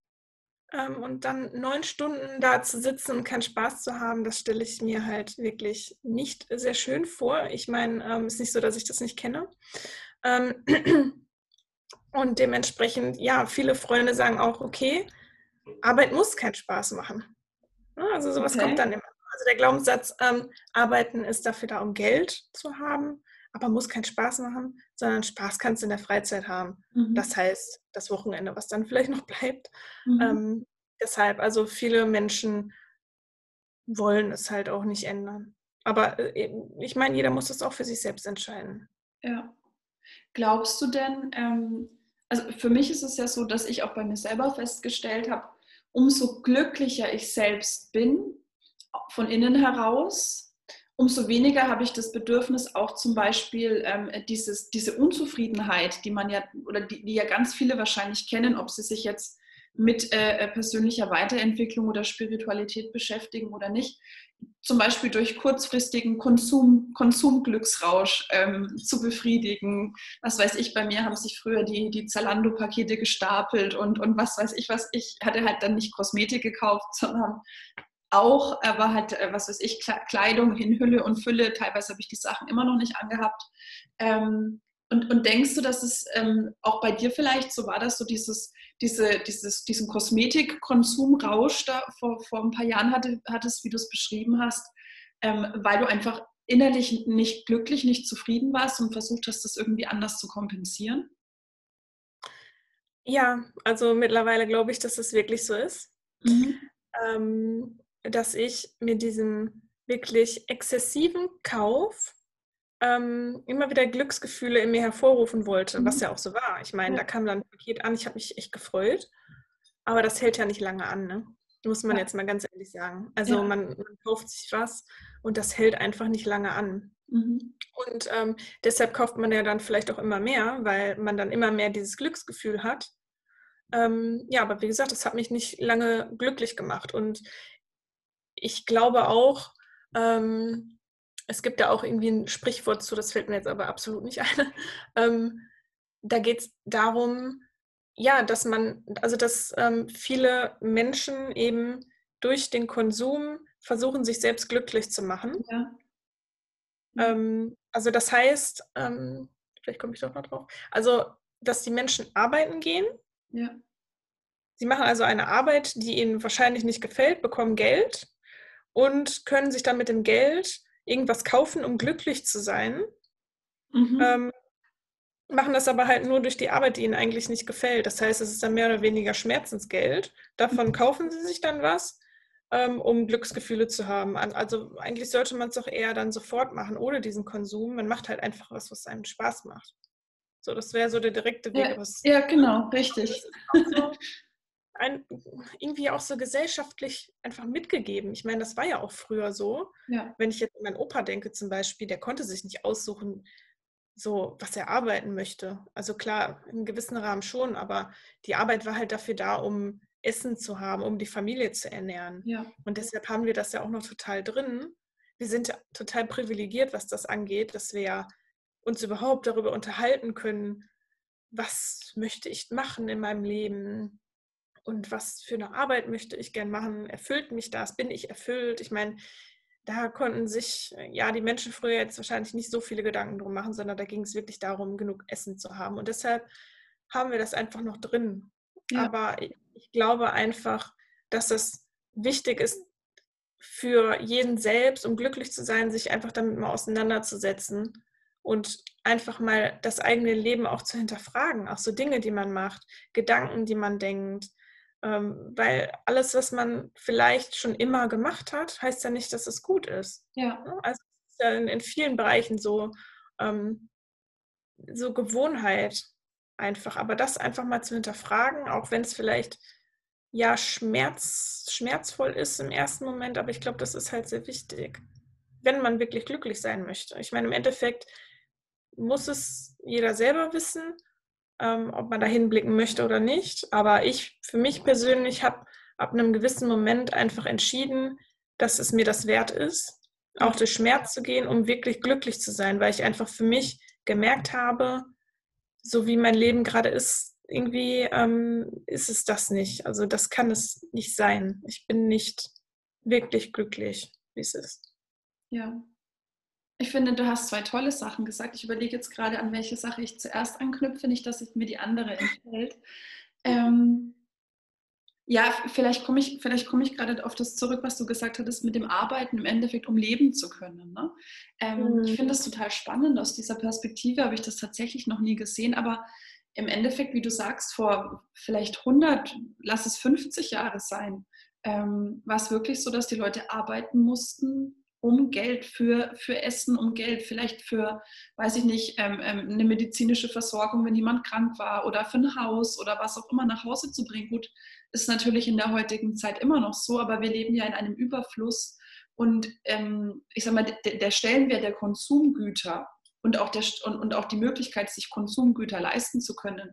Speaker 2: Ähm, und dann neun Stunden da zu sitzen und keinen Spaß zu haben, das stelle ich mir halt wirklich nicht sehr schön vor. Ich meine, ähm, es ist nicht so, dass ich das nicht kenne. Ähm, und dementsprechend, ja, viele Freunde sagen auch, okay, Arbeit muss keinen Spaß machen. Also sowas okay. kommt dann immer. Also der Glaubenssatz, ähm, Arbeiten ist dafür da, um Geld zu haben, aber muss keinen Spaß machen, sondern Spaß kannst du in der Freizeit haben. Mhm. Das heißt, das Wochenende, was dann vielleicht noch bleibt. Mhm. Ähm, deshalb, also viele Menschen wollen es halt auch nicht ändern. Aber äh, ich meine, jeder muss es auch für sich selbst entscheiden.
Speaker 1: Ja. Glaubst du denn, ähm, also für mich ist es ja so, dass ich auch bei mir selber festgestellt habe, umso glücklicher ich selbst bin, von innen heraus, umso weniger habe ich das Bedürfnis, auch zum Beispiel ähm, dieses, diese Unzufriedenheit, die man ja, oder die, die, ja ganz viele wahrscheinlich kennen, ob sie sich jetzt mit äh, persönlicher Weiterentwicklung oder Spiritualität beschäftigen oder nicht, zum Beispiel durch kurzfristigen Konsum, Konsumglücksrausch ähm, zu befriedigen. Was weiß ich, bei mir haben sich früher die, die Zalando-Pakete gestapelt und, und was weiß ich, was ich hatte halt dann nicht Kosmetik gekauft, sondern auch, aber halt, was weiß ich, Kleidung in Hülle und Fülle. Teilweise habe ich die Sachen immer noch nicht angehabt. Ähm, und, und denkst du, dass es ähm, auch bei dir vielleicht so war, dass du dieses, diese, dieses, diesen Kosmetikkonsumrausch da vor, vor ein paar Jahren hatte, hattest, wie du es beschrieben hast, ähm, weil du einfach innerlich nicht glücklich, nicht zufrieden warst und versucht hast, das irgendwie anders zu kompensieren?
Speaker 2: Ja, also mittlerweile glaube ich, dass es wirklich so ist. Mhm. Ähm, dass ich mit diesem wirklich exzessiven Kauf ähm, immer wieder Glücksgefühle in mir hervorrufen wollte, mhm. was ja auch so war. Ich meine, ja. da kam dann ein Paket an, ich habe mich echt gefreut, aber das hält ja nicht lange an, ne? muss man ja. jetzt mal ganz ehrlich sagen. Also ja. man, man, kauft sich was und das hält einfach nicht lange an. Mhm. Und ähm, deshalb kauft man ja dann vielleicht auch immer mehr, weil man dann immer mehr dieses Glücksgefühl hat. Ähm, ja, aber wie gesagt, das hat mich nicht lange glücklich gemacht. Und ich glaube auch, ähm, es gibt da auch irgendwie ein Sprichwort zu, das fällt mir jetzt aber absolut nicht ein. Ähm, da geht es darum, ja, dass man, also dass ähm, viele Menschen eben durch den Konsum versuchen, sich selbst glücklich zu machen. Ja. Ähm, also das heißt, ähm, vielleicht komme ich doch noch drauf, also dass die Menschen arbeiten gehen. Ja. Sie machen also eine Arbeit, die ihnen wahrscheinlich nicht gefällt, bekommen Geld und können sich dann mit dem Geld irgendwas kaufen, um glücklich zu sein. Mhm. Ähm, machen das aber halt nur durch die Arbeit, die ihnen eigentlich nicht gefällt. Das heißt, es ist dann mehr oder weniger Schmerzensgeld. Davon mhm. kaufen sie sich dann was, ähm, um Glücksgefühle zu haben. Also eigentlich sollte man es doch eher dann sofort machen, ohne diesen Konsum. Man macht halt einfach was, was einem Spaß macht. So, das wäre so der direkte Weg.
Speaker 1: Ja, ja genau, richtig.
Speaker 2: Ein, irgendwie auch so gesellschaftlich einfach mitgegeben. Ich meine, das war ja auch früher so. Ja. Wenn ich jetzt an meinen Opa denke zum Beispiel, der konnte sich nicht aussuchen, so was er arbeiten möchte. Also klar, im gewissen Rahmen schon, aber die Arbeit war halt dafür da, um Essen zu haben, um die Familie zu ernähren. Ja. Und deshalb haben wir das ja auch noch total drin. Wir sind total privilegiert, was das angeht, dass wir uns überhaupt darüber unterhalten können, was möchte ich machen in meinem Leben, und was für eine Arbeit möchte ich gern machen? Erfüllt mich das? Bin ich erfüllt? Ich meine, da konnten sich äh, ja die Menschen früher jetzt wahrscheinlich nicht so viele Gedanken drum machen, sondern da ging es wirklich darum, genug Essen zu haben. Und deshalb haben wir das einfach noch drin. Ja. Aber ich, ich glaube einfach, dass es wichtig ist für jeden selbst, um glücklich zu sein, sich einfach damit mal auseinanderzusetzen und einfach mal das eigene Leben auch zu hinterfragen, auch so Dinge, die man macht, Gedanken, die man denkt, ähm, weil alles, was man vielleicht schon immer gemacht hat, heißt ja nicht, dass es gut ist. Ja. Ne? Also es ist ja in, in vielen Bereichen so, ähm, so Gewohnheit einfach. Aber das einfach mal zu hinterfragen, auch wenn es vielleicht ja schmerz, schmerzvoll ist im ersten Moment, aber ich glaube, das ist halt sehr wichtig, wenn man wirklich glücklich sein möchte. Ich meine, im Endeffekt muss es jeder selber wissen ähm, ob man da hinblicken möchte oder nicht. Aber ich, für mich persönlich, habe ab einem gewissen Moment einfach entschieden, dass es mir das wert ist, auch durch Schmerz zu gehen, um wirklich glücklich zu sein, weil ich einfach für mich gemerkt habe, so wie mein Leben gerade ist, irgendwie ähm, ist es das nicht. Also das kann es nicht sein. Ich bin nicht wirklich glücklich, wie es ist.
Speaker 1: Ja. Ich finde, du hast zwei tolle Sachen gesagt. Ich überlege jetzt gerade, an welche Sache ich zuerst anknüpfe, nicht, dass mir die andere entfällt. Ähm, ja, vielleicht komme ich, vielleicht komme ich gerade auf das zurück, was du gesagt hattest, mit dem Arbeiten im Endeffekt, um leben zu können. Ne? Ähm, mhm. Ich finde das total spannend. Aus dieser Perspektive habe ich das tatsächlich noch nie gesehen, aber im Endeffekt, wie du sagst, vor vielleicht 100, lass es 50 Jahre sein, ähm, war es wirklich so, dass die Leute arbeiten mussten, um Geld für, für Essen, um Geld vielleicht für, weiß ich nicht, ähm, ähm, eine medizinische Versorgung, wenn jemand krank war oder für ein Haus oder was auch immer nach Hause zu bringen. Gut, ist natürlich in der heutigen Zeit immer noch so, aber wir leben ja in einem Überfluss und ähm, ich sage mal, der Stellenwert der Konsumgüter und auch, der, und, und auch die Möglichkeit, sich Konsumgüter leisten zu können.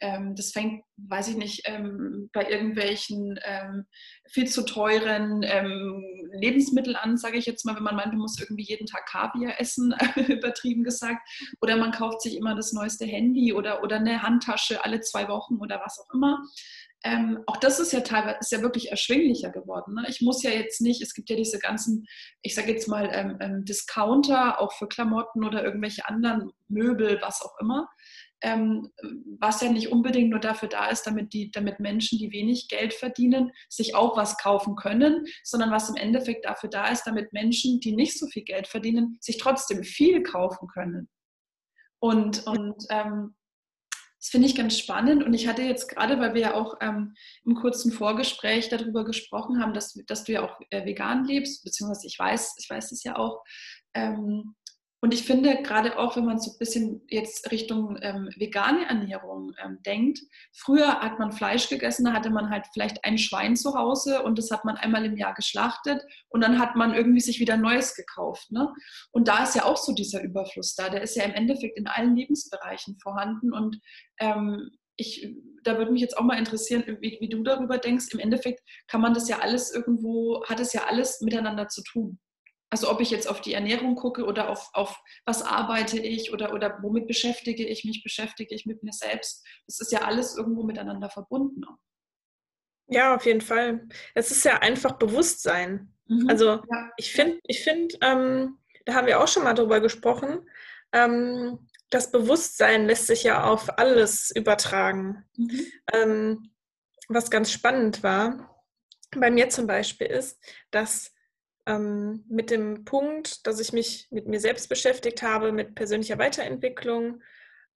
Speaker 1: Ähm, das fängt, weiß ich nicht, ähm, bei irgendwelchen ähm, viel zu teuren ähm, Lebensmitteln an, sage ich jetzt mal, wenn man meint, man muss irgendwie jeden Tag Kaviar essen, übertrieben gesagt, oder man kauft sich immer das neueste Handy oder, oder eine Handtasche alle zwei Wochen oder was auch immer ähm, auch das ist ja teilweise ist ja wirklich erschwinglicher geworden. Ne? Ich muss ja jetzt nicht, es gibt ja diese ganzen, ich sage jetzt mal, ähm, ähm, Discounter, auch für Klamotten oder irgendwelche anderen Möbel, was auch immer, ähm, was ja nicht unbedingt nur dafür da ist, damit, die, damit Menschen, die wenig Geld verdienen, sich auch was kaufen können, sondern was im Endeffekt dafür da ist, damit Menschen, die nicht so viel Geld verdienen, sich trotzdem viel kaufen können. Und, und ähm, das finde ich ganz spannend. Und ich hatte jetzt gerade, weil wir ja auch ähm, im kurzen Vorgespräch darüber gesprochen haben, dass, dass du ja auch äh, vegan lebst, beziehungsweise ich weiß, ich weiß es ja auch, ähm, und ich finde, gerade auch, wenn man so ein bisschen jetzt Richtung ähm, vegane Ernährung ähm, denkt, früher hat man Fleisch gegessen, da hatte man halt vielleicht ein Schwein zu Hause und das hat man einmal im Jahr geschlachtet und dann hat man irgendwie sich wieder Neues gekauft. Ne? Und da ist ja auch so dieser Überfluss da, der ist ja im Endeffekt in allen Lebensbereichen vorhanden und ähm, ich, da würde mich jetzt auch mal interessieren, wie, wie du darüber denkst. Im Endeffekt kann man das ja alles irgendwo, hat es ja alles miteinander zu tun. Also ob ich jetzt auf die Ernährung gucke oder auf, auf was arbeite ich oder, oder womit beschäftige ich mich, beschäftige ich mit mir selbst. Das ist ja alles irgendwo miteinander verbunden.
Speaker 2: Ja, auf jeden Fall. Es ist ja einfach Bewusstsein. Mhm. Also ja. ich finde, ich find, ähm, da haben wir auch schon mal drüber gesprochen, ähm, das Bewusstsein lässt sich ja auf alles übertragen. Mhm. Ähm, was ganz spannend war, bei mir zum Beispiel ist, dass ähm, mit dem Punkt, dass ich mich mit mir selbst beschäftigt habe, mit persönlicher Weiterentwicklung,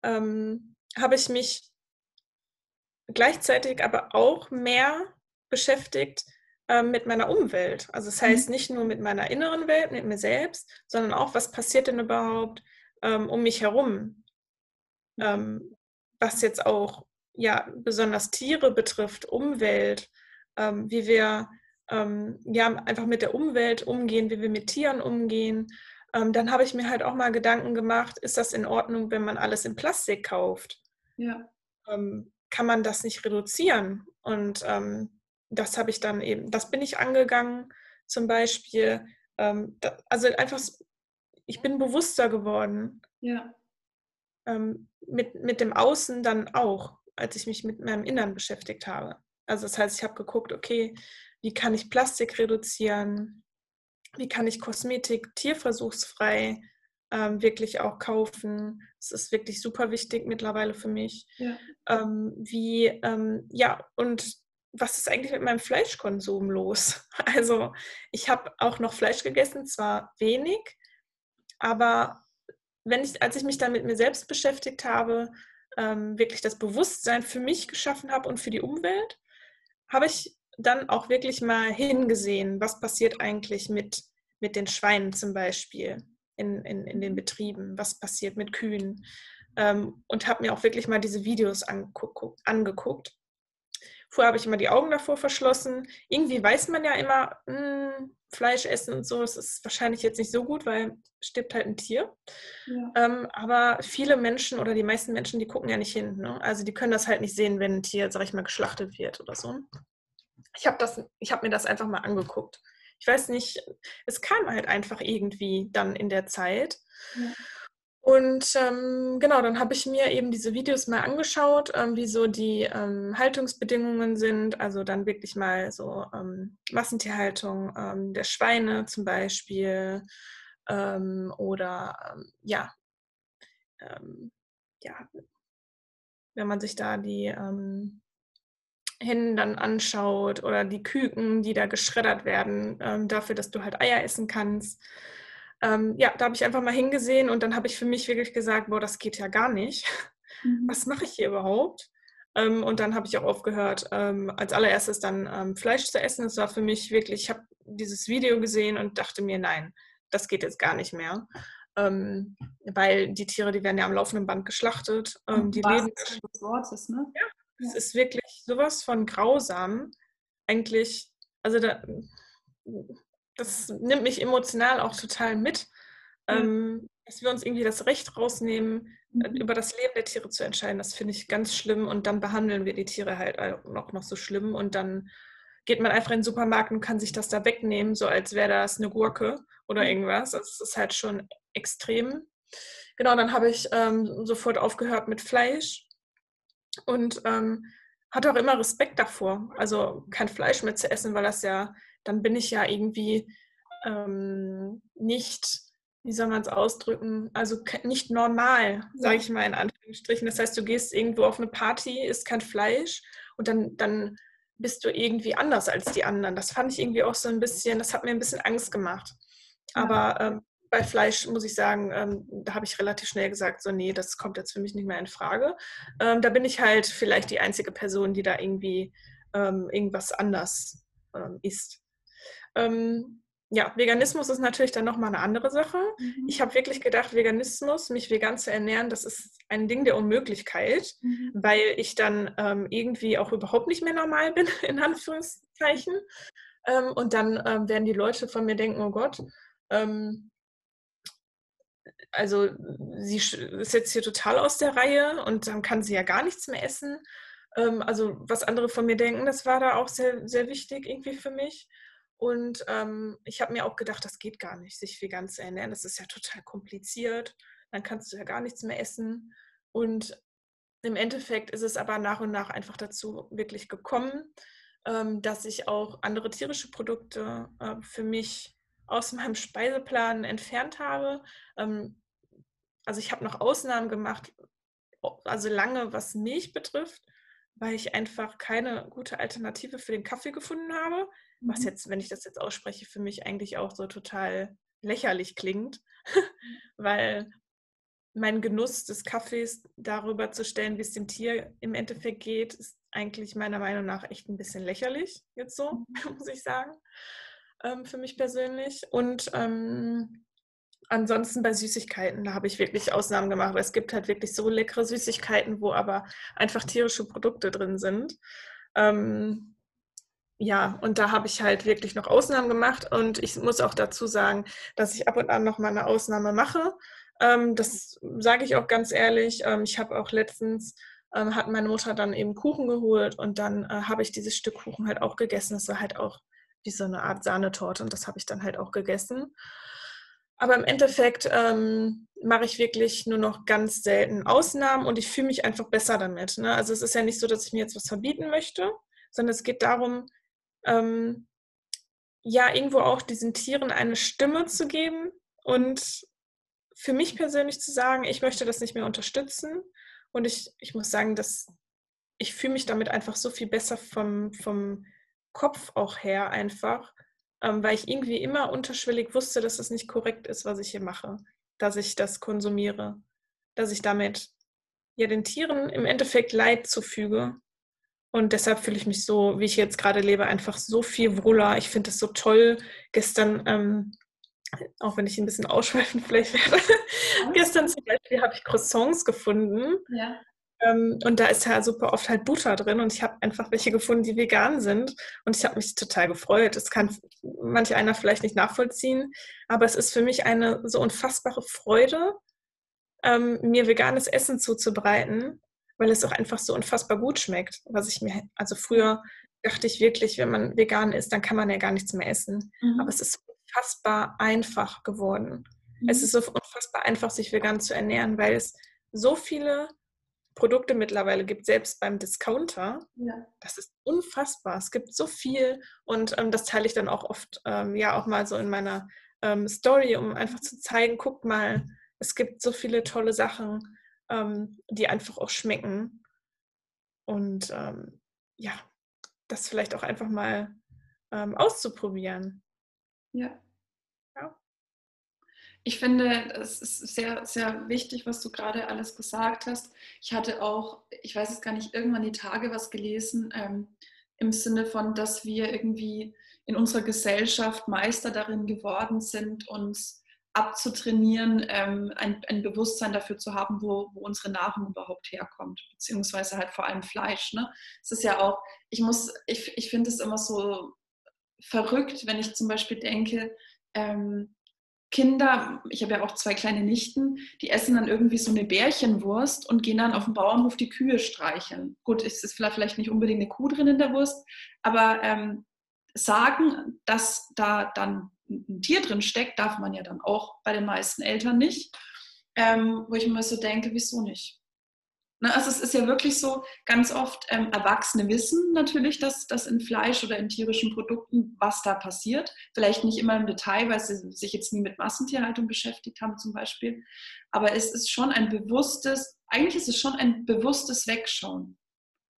Speaker 2: ähm, habe ich mich gleichzeitig aber auch mehr beschäftigt ähm, mit meiner Umwelt. Also das heißt mhm. nicht nur mit meiner inneren Welt, mit mir selbst, sondern auch, was passiert denn überhaupt ähm, um mich herum? Ähm, was jetzt auch ja besonders Tiere betrifft, Umwelt, ähm, wie wir ähm, ja, einfach mit der Umwelt umgehen, wie wir mit Tieren umgehen. Ähm, dann habe ich mir halt auch mal Gedanken gemacht, ist das in Ordnung, wenn man alles in Plastik kauft? Ja. Ähm, kann man das nicht reduzieren? Und ähm, das habe ich dann eben, das bin ich angegangen zum Beispiel. Ähm, da, also einfach, ich bin bewusster geworden. Ja. Ähm, mit, mit dem Außen dann auch, als ich mich mit meinem Innern beschäftigt habe. Also das heißt, ich habe geguckt, okay, wie kann ich Plastik reduzieren, wie kann ich Kosmetik tierversuchsfrei ähm, wirklich auch kaufen. Das ist wirklich super wichtig mittlerweile für mich. Ja. Ähm, wie, ähm, ja, und was ist eigentlich mit meinem Fleischkonsum los? Also ich habe auch noch Fleisch gegessen, zwar wenig, aber wenn ich, als ich mich dann mit mir selbst beschäftigt habe, ähm, wirklich das Bewusstsein für mich geschaffen habe und für die Umwelt, habe ich dann auch wirklich mal hingesehen, was passiert eigentlich mit, mit den Schweinen zum Beispiel in, in, in den Betrieben, was passiert mit Kühen. Ähm, und habe mir auch wirklich mal diese Videos angeguckt. angeguckt. Vorher habe ich immer die Augen davor verschlossen. Irgendwie weiß man ja immer, mh, hm, Fleisch essen und so, das ist wahrscheinlich jetzt nicht so gut, weil stirbt halt ein Tier. Ja. Ähm, aber viele Menschen oder die meisten Menschen, die gucken ja nicht hin. Ne? Also die können das halt nicht sehen, wenn ein Tier, sag ich mal, geschlachtet wird oder so ich habe habe mir das einfach mal angeguckt. Ich weiß nicht, es kam halt einfach irgendwie dann in der Zeit. Ja. Und ähm, genau, dann habe ich mir eben diese Videos mal angeschaut, ähm, wie so die ähm, Haltungsbedingungen sind. Also dann wirklich mal so ähm, Massentierhaltung ähm, der Schweine zum Beispiel ähm, oder ja, ja, wenn man sich da die Hennen dann anschaut oder die Küken, die da geschreddert werden, dafür, dass du halt Eier essen kannst ähm, ja, da habe ich einfach mal hingesehen und dann habe ich für mich wirklich gesagt, boah, das geht ja gar nicht. Mhm. Was mache ich hier überhaupt? Ähm, und dann habe ich auch aufgehört, ähm, als allererstes dann ähm, Fleisch zu essen. Das war für mich wirklich, ich habe dieses Video gesehen und dachte mir, nein, das geht jetzt gar nicht mehr. Ähm, weil die Tiere, die werden ja am laufenden Band geschlachtet. Ähm, die leben. Des Wortes, ne? Ja, es ja. ist wirklich sowas von grausam. Eigentlich, also da, das nimmt mich emotional auch total mit, mhm. ähm, dass wir uns irgendwie das Recht rausnehmen, äh, mhm. über das Leben der Tiere zu entscheiden. Das finde ich ganz schlimm und dann behandeln wir die Tiere halt auch noch so schlimm und dann geht man einfach in den Supermarkt und kann sich das da wegnehmen, so als wäre das eine Gurke oder irgendwas. Das ist halt schon extrem. Genau, dann habe ich ähm, sofort aufgehört mit Fleisch und ähm, hatte auch immer Respekt davor, also kein Fleisch mehr zu essen, weil das ja dann bin ich ja irgendwie ähm, nicht, wie soll man es ausdrücken, also nicht normal, sage ich mal in Anführungsstrichen. Das heißt, du gehst irgendwo auf eine Party, isst kein Fleisch und dann, dann bist du irgendwie anders als die anderen. Das fand ich irgendwie auch so ein bisschen, das hat mir ein bisschen Angst gemacht. Aber ähm, bei Fleisch muss ich sagen, ähm, da habe ich relativ schnell gesagt, so nee, das kommt jetzt für mich nicht mehr in Frage. Ähm, da bin ich halt vielleicht die einzige Person, die da irgendwie ähm, irgendwas anders ähm, isst. Ähm, ja, Veganismus ist natürlich dann nochmal eine andere Sache. Mhm. Ich habe wirklich gedacht, Veganismus, mich vegan zu ernähren, das ist ein Ding der Unmöglichkeit, mhm. weil ich dann ähm, irgendwie auch überhaupt nicht mehr normal bin, in Anführungszeichen. Und dann werden die Leute von mir denken, oh Gott, ähm, also sie ist jetzt hier total aus der Reihe und dann kann sie ja gar nichts mehr essen. Ähm, also was andere von mir denken, das war da auch sehr, sehr wichtig irgendwie für mich. Und ähm, ich habe mir auch gedacht, das geht gar nicht, sich vegan zu ernähren. Das ist ja total kompliziert. Dann kannst du ja gar nichts mehr essen. Und im Endeffekt ist es aber nach und nach einfach dazu wirklich gekommen, ähm, dass ich auch andere tierische Produkte äh, für mich aus meinem Speiseplan entfernt habe. Ähm, also ich habe noch Ausnahmen gemacht, also lange was Milch betrifft, weil ich einfach keine gute Alternative für den Kaffee gefunden habe was mhm. jetzt, wenn ich das jetzt ausspreche, für mich eigentlich auch so total lächerlich klingt, weil mein Genuss des Kaffees darüber zu stellen, wie es dem Tier im Endeffekt geht, ist eigentlich meiner Meinung nach echt ein bisschen lächerlich, jetzt so, mhm. muss ich sagen, ähm, für mich persönlich. Und ähm, ansonsten bei Süßigkeiten, da habe ich wirklich Ausnahmen gemacht, weil es gibt halt wirklich so leckere Süßigkeiten, wo aber einfach tierische Produkte drin sind. Ähm, ja, und da habe ich halt wirklich noch Ausnahmen gemacht und ich muss auch dazu sagen, dass ich ab und an noch mal eine Ausnahme mache. Ähm, das sage ich auch ganz ehrlich. Ähm, ich habe auch letztens, ähm, hat meine Mutter dann eben Kuchen geholt und dann äh, habe ich dieses Stück Kuchen halt auch gegessen. Das war halt auch wie so eine Art Sahnetorte und das habe ich dann halt auch gegessen. Aber im Endeffekt ähm, mache ich wirklich nur noch ganz selten Ausnahmen und ich fühle mich einfach besser damit. Ne? Also es ist ja nicht so, dass ich mir jetzt was verbieten möchte, sondern es geht darum, ähm, ja, irgendwo auch diesen Tieren eine Stimme zu geben und für mich persönlich zu sagen, ich möchte das nicht mehr unterstützen. Und ich, ich muss sagen, dass ich fühle mich damit einfach so viel besser vom, vom Kopf auch her einfach, ähm, weil ich irgendwie immer unterschwellig wusste, dass es nicht korrekt ist, was ich hier mache, dass ich das konsumiere, dass ich damit ja den Tieren im Endeffekt Leid zufüge und deshalb fühle ich mich so, wie ich jetzt gerade lebe, einfach so viel wohler. Ich finde es so toll. Gestern, ähm, auch wenn ich ein bisschen ausschweifend vielleicht werde, gestern zum Beispiel habe ich Croissants gefunden. Ja. Ähm, und da ist ja super oft halt Butter drin und ich habe einfach welche gefunden, die vegan sind. Und ich habe mich total gefreut. Das kann manch einer vielleicht nicht nachvollziehen, aber es ist für mich eine so unfassbare Freude, ähm, mir veganes Essen zuzubereiten weil es auch einfach so unfassbar gut schmeckt. Was ich mir, also früher dachte ich wirklich, wenn man vegan ist, dann kann man ja gar nichts mehr essen. Mhm. Aber es ist unfassbar einfach geworden. Mhm. Es ist so unfassbar einfach, sich vegan zu ernähren, weil es so viele Produkte mittlerweile gibt, selbst beim Discounter. Ja. Das ist unfassbar. Es gibt so viel und ähm, das teile ich dann auch oft, ähm, ja, auch mal so in meiner ähm, Story, um einfach zu zeigen, guckt mal, es gibt so viele tolle Sachen, ähm, die einfach auch schmecken. Und ähm, ja, das vielleicht auch einfach mal ähm, auszuprobieren.
Speaker 1: Ja. Ich finde, es ist sehr, sehr wichtig, was du gerade alles gesagt hast. Ich hatte auch, ich weiß es gar nicht, irgendwann die Tage was gelesen ähm, im Sinne von, dass wir irgendwie in unserer Gesellschaft Meister darin geworden sind, uns abzutrainieren, ähm, ein, ein, Bewusstsein dafür zu haben, wo, wo, unsere Nahrung überhaupt herkommt, beziehungsweise halt vor allem Fleisch. Ne? Es ist ja auch, ich muss, ich, ich finde es immer so verrückt, wenn ich zum Beispiel denke, ähm, Kinder, ich habe ja auch zwei kleine Nichten, die essen dann irgendwie so eine Bärchenwurst und gehen dann auf dem Bauernhof die Kühe streicheln. Gut, es ist vielleicht nicht unbedingt eine Kuh drin in der Wurst, aber ähm, sagen, dass da dann ein Tier drin steckt, darf man ja dann auch bei den meisten Eltern nicht. Ähm, wo ich mir so denke, wieso nicht? Ne, also es ist ja wirklich so, ganz oft ähm, Erwachsene wissen natürlich, dass, dass in Fleisch oder in tierischen Produkten, was da passiert. Vielleicht nicht immer im Detail, weil sie sich jetzt nie mit Massentierhaltung beschäftigt haben zum Beispiel. Aber es ist schon ein bewusstes, eigentlich ist es schon ein bewusstes Wegschauen.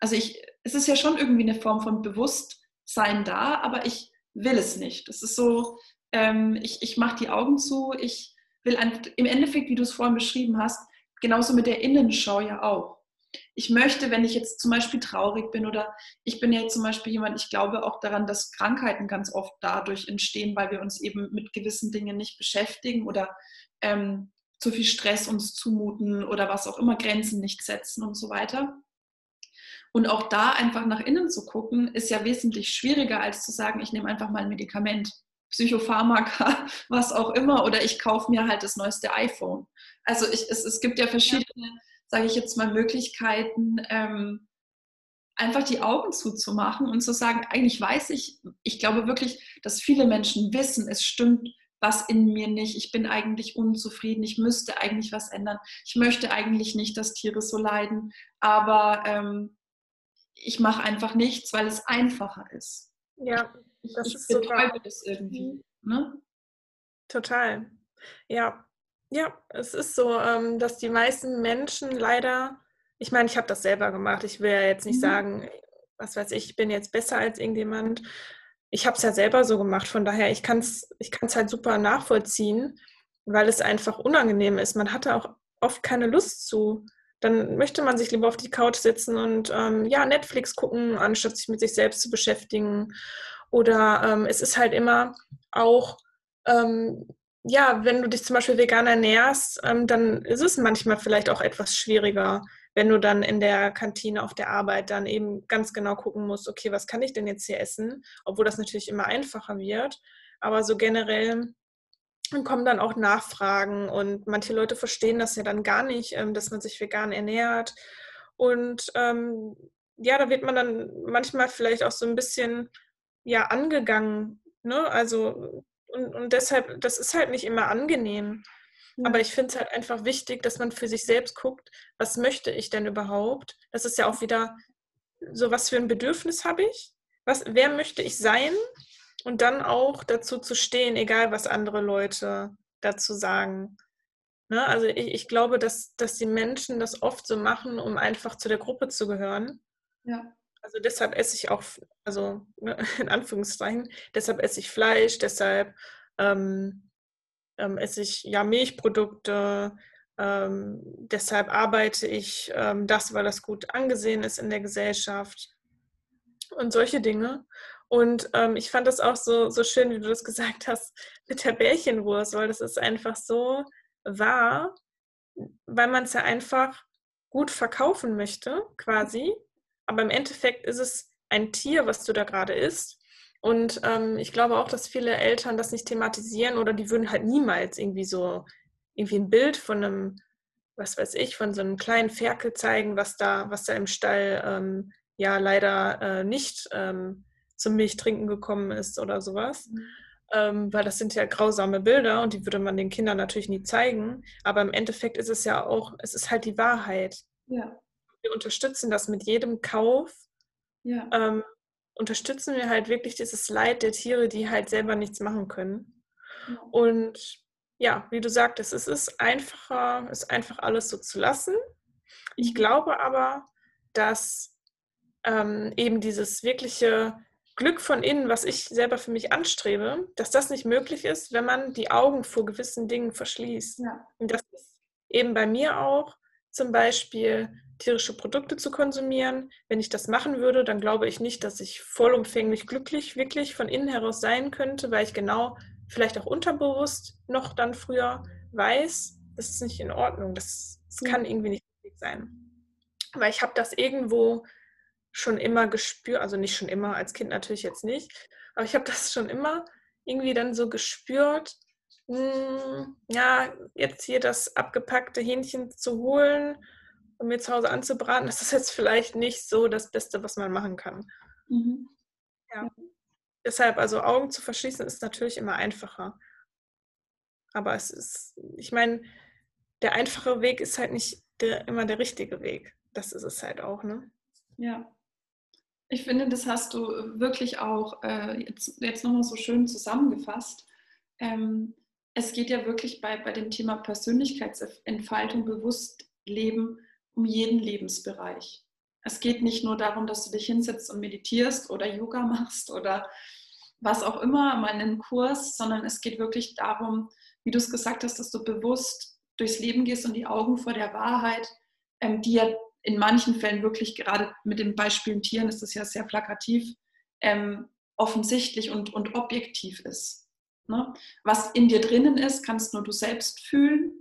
Speaker 1: Also ich, es ist ja schon irgendwie eine Form von Bewusstsein da, aber ich will es nicht. Es ist so, ähm, ich, ich mache die Augen zu, ich will ein, im Endeffekt, wie du es vorhin beschrieben hast, genauso mit der Innenschau ja auch ich möchte, wenn ich jetzt zum Beispiel traurig bin oder ich bin ja zum Beispiel jemand, ich glaube auch daran, dass Krankheiten ganz oft dadurch entstehen, weil wir uns eben mit gewissen Dingen nicht beschäftigen oder ähm, zu viel Stress uns zumuten oder was auch immer, Grenzen nicht setzen und so weiter. Und auch da einfach nach innen zu gucken, ist ja wesentlich schwieriger, als zu sagen, ich nehme einfach mal ein Medikament, Psychopharmaka, was auch immer, oder ich kaufe mir halt das neueste iPhone. Also ich, es, es gibt ja verschiedene ja sage ich jetzt mal, Möglichkeiten, ähm, einfach die Augen zuzumachen und zu sagen, eigentlich weiß ich, ich glaube wirklich, dass viele Menschen wissen, es stimmt was in mir nicht, ich bin eigentlich unzufrieden, ich müsste eigentlich was ändern, ich möchte eigentlich nicht, dass Tiere so leiden, aber ähm, ich mache einfach nichts, weil es einfacher ist.
Speaker 2: Ja,
Speaker 1: das ich, ist so. das irgendwie. Mhm. Ne?
Speaker 2: Total. Ja, ja, es ist so, ähm, dass die meisten Menschen leider, ich meine, ich habe das selber gemacht. Ich will ja jetzt nicht mhm. sagen, was weiß ich, ich bin jetzt besser als irgendjemand. Ich habe es ja selber so gemacht. Von daher, ich kann es ich kann's halt super nachvollziehen, weil es einfach unangenehm ist. Man hatte auch oft keine Lust zu. Dann möchte man sich lieber auf die Couch sitzen und ähm, ja, Netflix gucken, anstatt sich mit sich selbst zu beschäftigen. Oder ähm, es ist halt immer auch ähm, ja, wenn du dich zum Beispiel vegan ernährst, ähm, dann ist es manchmal vielleicht auch etwas schwieriger, wenn du dann in der Kantine auf der Arbeit dann eben ganz genau gucken musst, okay, was kann ich denn jetzt hier essen? Obwohl das natürlich immer einfacher wird. Aber so generell kommen dann auch Nachfragen und manche Leute verstehen das ja dann gar nicht, ähm, dass man sich vegan ernährt. Und ähm, ja, da wird man dann manchmal vielleicht auch so ein bisschen ja angegangen. Ne? Also und, und deshalb, das ist halt nicht immer angenehm. Ja. Aber ich finde es halt einfach wichtig, dass man für sich selbst guckt, was möchte ich denn überhaupt? Das ist ja auch wieder so, was für ein Bedürfnis habe ich? Was, wer möchte ich sein? Und dann auch dazu zu stehen, egal was andere Leute dazu sagen. Ne? Also ich, ich glaube, dass, dass die Menschen das oft so machen, um einfach zu der Gruppe zu gehören.
Speaker 1: Ja.
Speaker 2: Also deshalb esse ich auch, also ne, in Anführungszeichen, deshalb esse ich Fleisch, deshalb ähm, ähm, esse ich ja Milchprodukte, ähm, deshalb arbeite ich ähm, das, weil das gut angesehen ist in der Gesellschaft und solche Dinge. Und ähm, ich fand das auch so, so schön, wie du das gesagt hast, mit der Bärchenwurst, weil das ist einfach so wahr, weil man es ja einfach gut verkaufen möchte, quasi aber im Endeffekt ist es ein Tier, was du da gerade isst. Und ähm, ich glaube auch, dass viele Eltern das nicht thematisieren oder die würden halt niemals irgendwie so irgendwie ein Bild von einem, was weiß ich, von so einem kleinen Ferkel zeigen, was da, was da im Stall ähm, ja leider äh, nicht ähm, zum Milchtrinken gekommen ist oder sowas. Mhm. ähm, weil das sind ja grausame Bilder und die würde man den Kindern natürlich nie zeigen. Aber im Endeffekt ist es ja auch, es ist halt die Wahrheit.
Speaker 1: Ja.
Speaker 2: Wir unterstützen das mit jedem Kauf.
Speaker 1: Ja.
Speaker 2: Ähm, unterstützen wir halt wirklich dieses Leid der Tiere, die halt selber nichts machen können.
Speaker 1: Ja.
Speaker 2: Und ja, wie du sagtest, es ist einfacher, es einfach alles so zu lassen. Ich mhm. glaube aber, dass ähm, eben dieses wirkliche Glück von innen, was ich selber für mich anstrebe, dass das nicht möglich ist, wenn man die Augen vor gewissen Dingen verschließt.
Speaker 1: Ja.
Speaker 2: Und das ist eben bei mir auch zum Beispiel tierische Produkte zu konsumieren. Wenn ich das machen würde, dann glaube ich nicht, dass ich vollumfänglich glücklich wirklich von innen heraus sein könnte, weil ich genau vielleicht auch unterbewusst noch dann früher weiß, das ist nicht in Ordnung, das, das kann irgendwie nicht richtig sein. Weil ich habe das irgendwo schon immer gespürt, also nicht schon immer, als Kind natürlich jetzt nicht, aber ich habe das schon immer irgendwie dann so gespürt, mh, hm, ja, jetzt hier das abgepackte Hähnchen zu holen und mir zu Hause anzubraten, das ist jetzt vielleicht nicht so das Beste, was man machen kann.
Speaker 1: Mhm.
Speaker 2: Ja. Deshalb, also Augen zu verschließen, ist natürlich immer einfacher. Aber es ist, ich meine, der einfache Weg ist halt nicht der, immer der richtige Weg. Das ist es halt auch, ne?
Speaker 1: Ja. Ich finde, das hast du wirklich auch äh, jetzt, jetzt nochmal so schön zusammengefasst. Ähm, es geht ja wirklich bei, bei dem Thema Persönlichkeitsentfaltung, bewusst leben, um jeden Lebensbereich. Es geht nicht nur darum, dass du dich hinsetzt und meditierst oder Yoga machst oder was auch immer, mal einen Kurs, sondern es geht wirklich darum, wie du es gesagt hast, dass du bewusst durchs Leben gehst und die Augen vor der Wahrheit, ähm, die ja in manchen Fällen wirklich, gerade mit den Beispielen Tieren ist das ja sehr plakativ, ähm, offensichtlich und, und objektiv ist. Ne? Was in dir drinnen ist, kannst nur du selbst fühlen.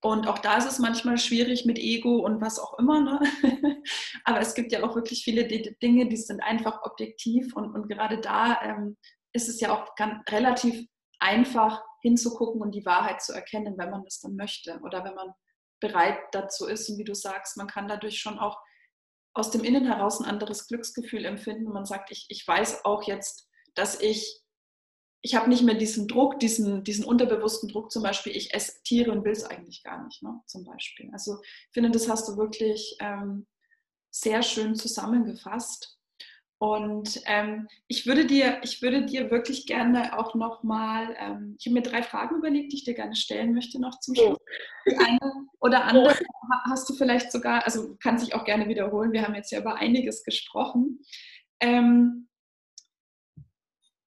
Speaker 1: Und auch da ist es manchmal schwierig mit Ego und was auch immer. Ne? Aber es gibt ja auch wirklich viele Dinge, die sind einfach objektiv. Und, und gerade da ähm, ist es ja auch ganz, relativ einfach hinzugucken und die Wahrheit zu erkennen, wenn man das dann möchte oder wenn man bereit dazu ist. Und wie du sagst, man kann dadurch schon auch aus dem Innen heraus ein anderes Glücksgefühl empfinden. Man sagt, ich, ich weiß auch jetzt, dass ich, ich habe nicht mehr diesen Druck, diesen, diesen unterbewussten Druck zum Beispiel, ich esse Tiere und will es eigentlich gar nicht, ne, zum Beispiel. Also ich finde, das hast du wirklich ähm, sehr schön zusammengefasst. Und ähm, ich, würde dir, ich würde dir wirklich gerne auch nochmal, ähm, ich habe mir drei Fragen überlegt, die ich dir gerne stellen möchte noch zum Schluss. Die eine oder andere oh. hast du vielleicht sogar, also kann sich auch gerne wiederholen, wir haben jetzt ja über einiges gesprochen. Ähm,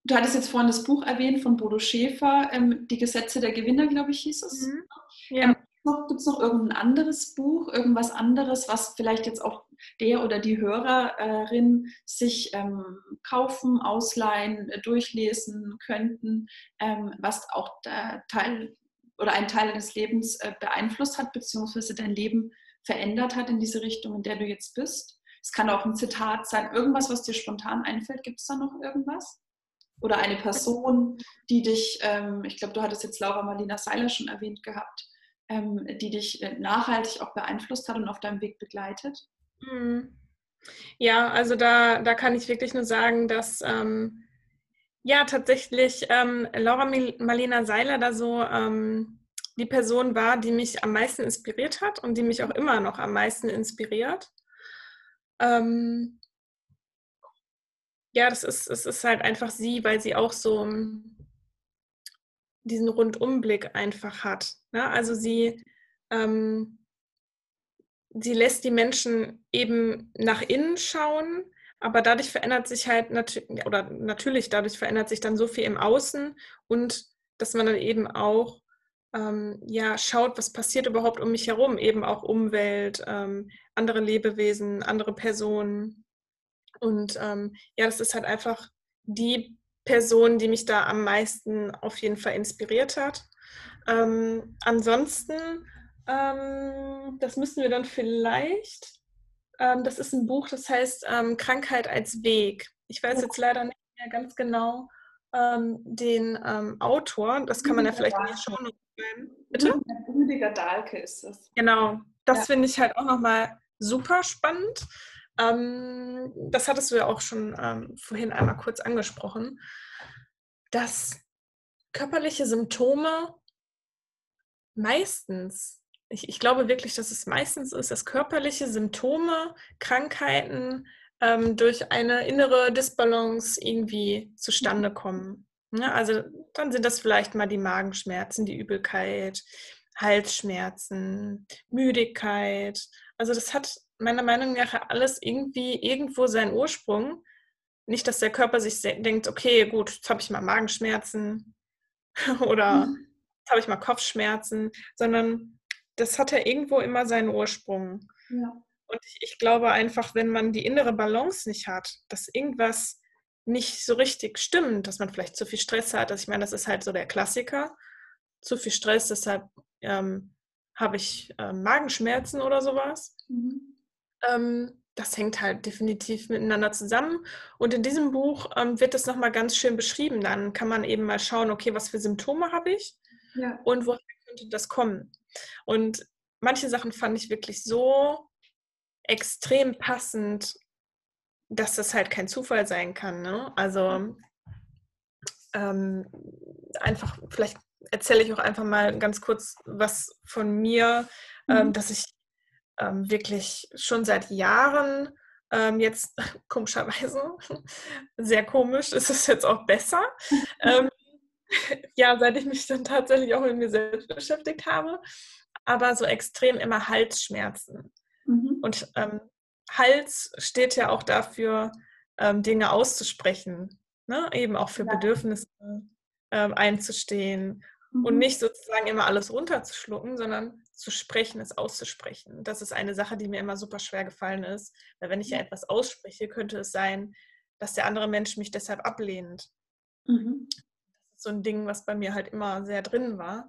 Speaker 1: du hattest jetzt vorhin das Buch erwähnt von Bodo Schäfer, ähm, Die Gesetze der Gewinner, glaube ich, hieß es. Mhm. Ja. Ähm, Gibt es noch irgendein anderes Buch, irgendwas anderes, was vielleicht jetzt auch der oder die Hörerin sich ähm, kaufen, ausleihen, äh, durchlesen könnten, ähm, was auch Teil oder einen Teil deines Lebens äh, beeinflusst hat, beziehungsweise dein Leben verändert hat in diese Richtung, in der du jetzt bist? Es kann auch ein Zitat sein, irgendwas, was dir spontan einfällt. Gibt es da noch irgendwas? Oder eine Person, die dich, ähm, ich glaube, du hattest jetzt Laura Marlina Seiler schon erwähnt gehabt, ähm, die dich äh, nachhaltig auch beeinflusst hat und auf deinem Weg begleitet?
Speaker 2: Mhm. Ja, also da, da kann ich wirklich nur sagen, dass ähm, ja tatsächlich ähm, Laura Marlena Seiler da so ähm, die Person war, die mich am meisten inspiriert hat und die mich auch immer noch am meisten inspiriert. Ähm, ja, das ist, es ist halt einfach sie, weil sie auch so diesen Rundumblick einfach hat. Ne? Also sie, ähm, sie lässt die Menschen eben nach innen schauen, aber dadurch verändert sich halt natürlich, oder natürlich dadurch verändert sich dann so viel im Außen und dass man dann eben auch ähm, ja, schaut, was passiert überhaupt um mich herum, eben auch Umwelt, ähm, andere Lebewesen, andere Personen. Und ähm, ja, das ist halt einfach die Person, die mich da am meisten auf jeden Fall inspiriert hat. Ähm, ansonsten, ähm, das müssen wir dann vielleicht, ähm, das ist ein Buch, das heißt ähm, Krankheit als Weg. Ich weiß jetzt leider nicht mehr ganz genau ähm, den ähm, Autor. Das kann man ja vielleicht nicht schon
Speaker 1: Bitte? Rüdiger Dahlke ist das.
Speaker 2: Genau, das ja. finde ich halt auch nochmal super spannend. Ähm, das hattest du ja auch schon ähm, vorhin einmal kurz angesprochen, dass körperliche Symptome meistens, ich, ich glaube wirklich, dass es meistens ist, dass körperliche Symptome, Krankheiten ähm, durch eine innere Disbalance irgendwie zustande mhm. kommen. Ja, also dann sind das vielleicht mal die Magenschmerzen, die Übelkeit, Halsschmerzen, Müdigkeit. Also das hat meiner Meinung nach alles irgendwie irgendwo seinen Ursprung. Nicht, dass der Körper sich denkt, okay, gut, jetzt habe ich mal Magenschmerzen oder mhm. jetzt habe ich mal Kopfschmerzen, sondern das hat ja irgendwo immer seinen Ursprung. Ja. Und ich, ich glaube einfach, wenn man die innere Balance nicht hat, dass irgendwas nicht so richtig stimmt, dass man vielleicht zu viel Stress hat. Also ich meine, das ist halt so der Klassiker. Zu viel Stress, deshalb ähm, habe ich äh, Magenschmerzen oder sowas. Mhm. Ähm, das hängt halt definitiv miteinander zusammen. Und in diesem Buch ähm, wird das nochmal ganz schön beschrieben. Dann kann man eben mal schauen, okay, was für Symptome habe ich ja. und woher könnte das kommen. Und manche Sachen fand ich wirklich so extrem passend, dass das halt kein Zufall sein kann. Ne? Also ähm, einfach, vielleicht erzähle ich auch einfach mal ganz kurz was von mir, ähm, mhm. ähm, dass ich ähm, wirklich schon seit Jahren ähm, jetzt komischerweise, sehr komisch, ist es jetzt auch besser. Ähm, ja, seit ich mich dann tatsächlich auch mit mir selbst beschäftigt habe, aber so extrem immer Halsschmerzen. Mhm. Und ähm, Hals steht ja auch dafür, ähm, Dinge auszusprechen, ne? eben auch für ja. Bedürfnisse ähm, einzustehen mhm. und nicht sozusagen immer alles runterzuschlucken, sondern zu sprechen, es auszusprechen. Das ist eine Sache, die mir immer super schwer gefallen ist, weil wenn ich ja etwas ausspreche, könnte es sein, dass der andere Mensch mich deshalb ablehnt. Mhm. Das ist so ein Ding, was bei mir halt immer sehr drin war.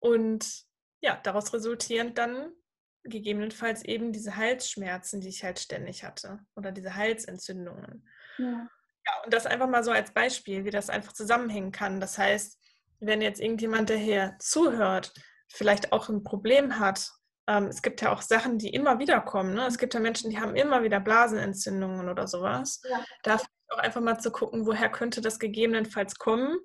Speaker 2: Und ja, daraus resultierend dann gegebenenfalls eben diese Halsschmerzen, die ich halt ständig hatte oder diese Halsentzündungen. Ja. ja, und das einfach mal so als Beispiel, wie das einfach zusammenhängen kann. Das heißt, wenn jetzt irgendjemand, der hier zuhört, vielleicht auch ein Problem hat, ähm, es gibt ja auch Sachen, die immer wieder kommen. Ne? Es gibt ja Menschen, die haben immer wieder Blasenentzündungen oder sowas. Ja. Da auch einfach mal zu gucken, woher könnte das gegebenenfalls kommen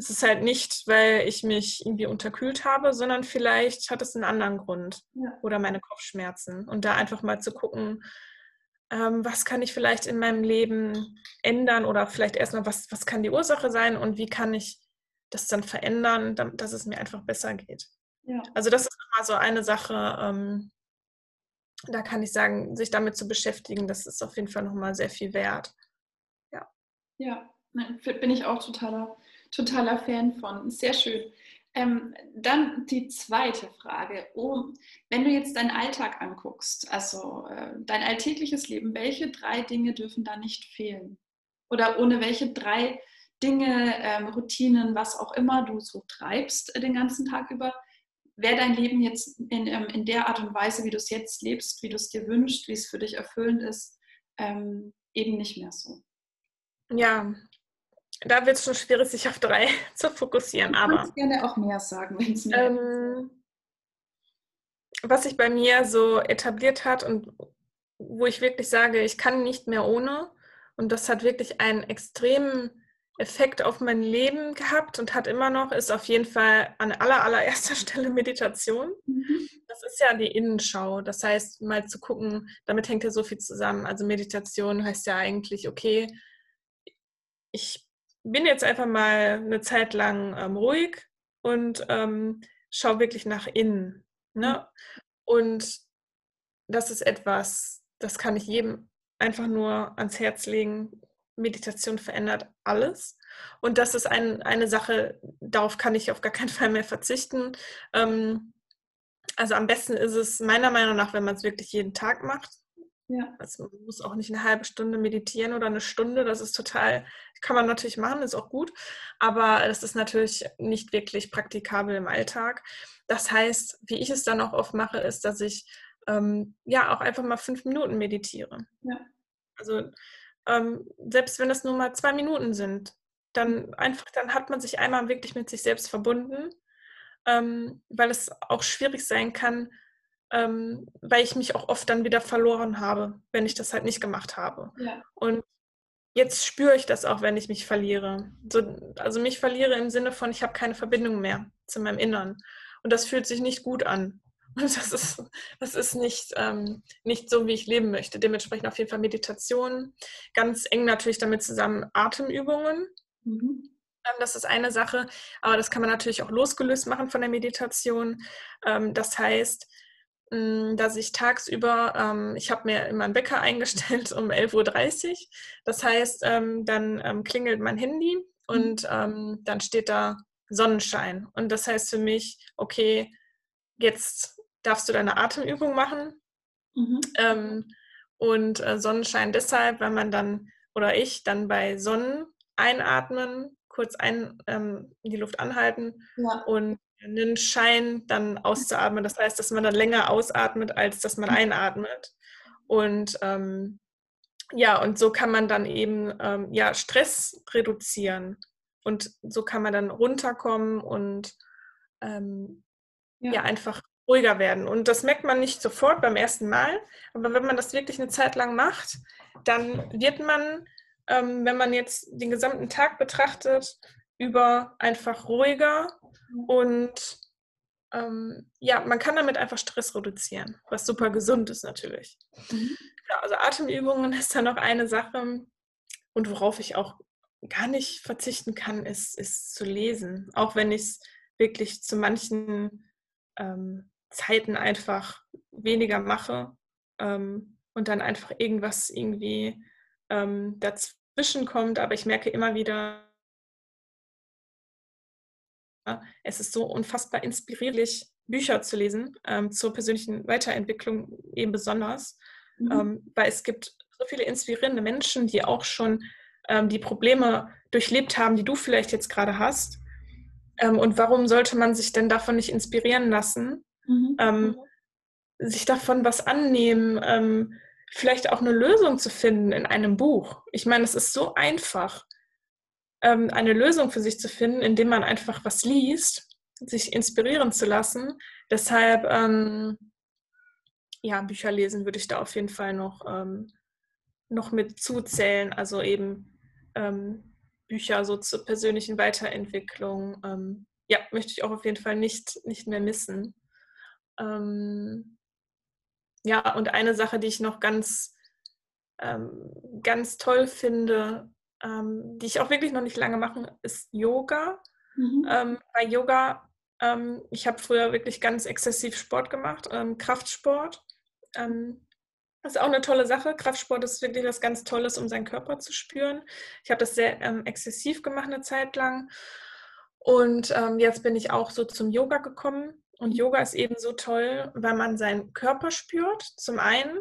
Speaker 2: es ist halt nicht, weil ich mich irgendwie unterkühlt habe, sondern vielleicht hat es einen anderen Grund ja. oder meine Kopfschmerzen. Und da einfach mal zu gucken, ähm, was kann ich vielleicht in meinem Leben ändern oder vielleicht erstmal, was, was kann die Ursache sein und wie kann ich das dann verändern, dass es mir einfach besser geht. Ja. Also das ist immer so eine Sache, ähm, da kann ich sagen, sich damit zu beschäftigen, das ist auf jeden Fall nochmal sehr viel wert.
Speaker 1: Ja. Ja, bin ich auch totaler totaler Fan von. Sehr schön. Ähm, dann die zweite Frage. Oh, wenn du jetzt deinen Alltag anguckst, also äh, dein alltägliches Leben, welche drei Dinge dürfen da nicht fehlen? Oder ohne welche drei Dinge, ähm, Routinen, was auch immer du so treibst äh, den ganzen Tag über, wäre dein Leben jetzt in, ähm, in der Art und Weise, wie du es jetzt lebst, wie du es dir wünschst, wie es für dich erfüllend ist, ähm, eben nicht mehr so?
Speaker 2: Ja, da wird es schon schwierig, sich auf drei zu fokussieren. Ich
Speaker 1: würde gerne auch mehr sagen, wenn es ähm,
Speaker 2: Was sich bei mir so etabliert hat und wo ich wirklich sage, ich kann nicht mehr ohne. Und das hat wirklich einen extremen Effekt auf mein Leben gehabt und hat immer noch, ist auf jeden Fall an aller, allererster Stelle Meditation. Mhm. Das ist ja die Innenschau. Das heißt, mal zu gucken, damit hängt ja so viel zusammen. Also Meditation heißt ja eigentlich, okay, ich bin jetzt einfach mal eine Zeit lang ähm, ruhig und ähm, schaue wirklich nach innen. Ne? Mhm. Und das ist etwas, das kann ich jedem einfach nur ans Herz legen. Meditation verändert alles. Und das ist ein, eine Sache, darauf kann ich auf gar keinen Fall mehr verzichten. Ähm, also am besten ist es meiner Meinung nach, wenn man es wirklich jeden Tag macht. Ja. Also man muss auch nicht eine halbe Stunde meditieren oder eine Stunde. Das ist total, kann man natürlich machen, ist auch gut. Aber das ist natürlich nicht wirklich praktikabel im Alltag. Das heißt, wie ich es dann auch oft mache, ist, dass ich ähm, ja auch einfach mal fünf Minuten meditiere. Ja. Also ähm, selbst wenn das nur mal zwei Minuten sind, dann einfach, dann hat man sich einmal wirklich mit sich selbst verbunden, ähm, weil es auch schwierig sein kann, ähm, weil ich mich auch oft dann wieder verloren habe, wenn ich das halt nicht gemacht habe. Ja. Und jetzt spüre ich das auch, wenn ich mich verliere. So, also mich verliere im Sinne von, ich habe keine Verbindung mehr zu meinem Innern. Und das fühlt sich nicht gut an. Und das ist, das ist nicht, ähm, nicht so, wie ich leben möchte. Dementsprechend auf jeden Fall Meditation. Ganz eng natürlich damit zusammen Atemübungen. Mhm. Ähm, das ist eine Sache, aber das kann man natürlich auch losgelöst machen von der Meditation. Ähm, das heißt, hm, dass ich tagsüber, ähm, ich habe mir immer einen Wecker eingestellt um 11.30 Uhr. Das heißt, dann klingelt mein Handy mhm. und dann steht da Sonnenschein. Und das heißt für mich, okay, jetzt darfst du deine Atemübung machen. Mhm. Ähm, und äh, Sonnenschein deshalb, weil man dann oder ich dann bei Sonnen einatmen, kurz ein, ähm, die Luft anhalten ja. und einen Schein dann auszuatmen. Das heißt, dass man dann länger ausatmet, als dass man mhm. einatmet. Und ähm, ja, und so kann man dann eben ähm, ja, Stress reduzieren. Und so kann man dann runterkommen und ähm, ja. ja. einfach ruhiger werden. Und das merkt man nicht sofort beim ersten Mal, aber wenn man das wirklich eine Zeit lang macht, dann wird man, ähm, wenn man jetzt den gesamten Tag betrachtet, über einfach ruhiger und ähm, ja, man kann damit einfach Stress reduzieren, was super gesund ist natürlich. Mhm. Ja, also Atemübungen ist da noch eine Sache und worauf ich auch gar nicht verzichten kann, ist, ist zu lesen. Auch wenn ich es wirklich zu manchen ähm, Zeiten einfach weniger mache ähm, und dann einfach irgendwas irgendwie ähm, dazwischen kommt. Aber ich merke immer wieder, es ist so unfassbar inspirierlich, Bücher zu lesen, ähm, zur persönlichen Weiterentwicklung eben besonders, mhm. Ähm, weil es gibt so viele inspirierende Menschen, die auch schon ähm, die Probleme durchlebt haben, die du vielleicht jetzt gerade hast. Ähm, und warum sollte man sich denn davon nicht inspirieren lassen? Mhm. Ähm, sich davon was annehmen, ähm, vielleicht auch eine Lösung zu finden in einem Buch. Ich meine, es ist so einfach, ähm, eine Lösung für sich zu finden, indem man einfach was liest, sich inspirieren zu lassen. Deshalb, ähm, ja, Bücher lesen würde ich da auf jeden Fall noch, ähm, noch mit zuzählen. Also eben ähm, Bücher so zur persönlichen Weiterentwicklung. ja, möchte ich auch auf jeden Fall nicht, nicht mehr missen. Ähm, ja, und eine Sache, die ich noch ganz, ähm, ganz toll finde, ähm, die ich auch wirklich noch nicht lange mache, ist Yoga. Mhm. Ähm, bei Yoga, ähm, ich habe früher wirklich ganz exzessiv Sport gemacht, ähm, Kraftsport. das ist auch eine tolle Sache. Kraftsport ist wirklich was ganz Tolles, um seinen Körper zu spüren. Ich habe das sehr exzessiv gemacht eine Zeit lang. Und jetzt bin ich auch so zum Yoga gekommen und Yoga ist eben so toll, weil man seinen Körper spürt, zum einen,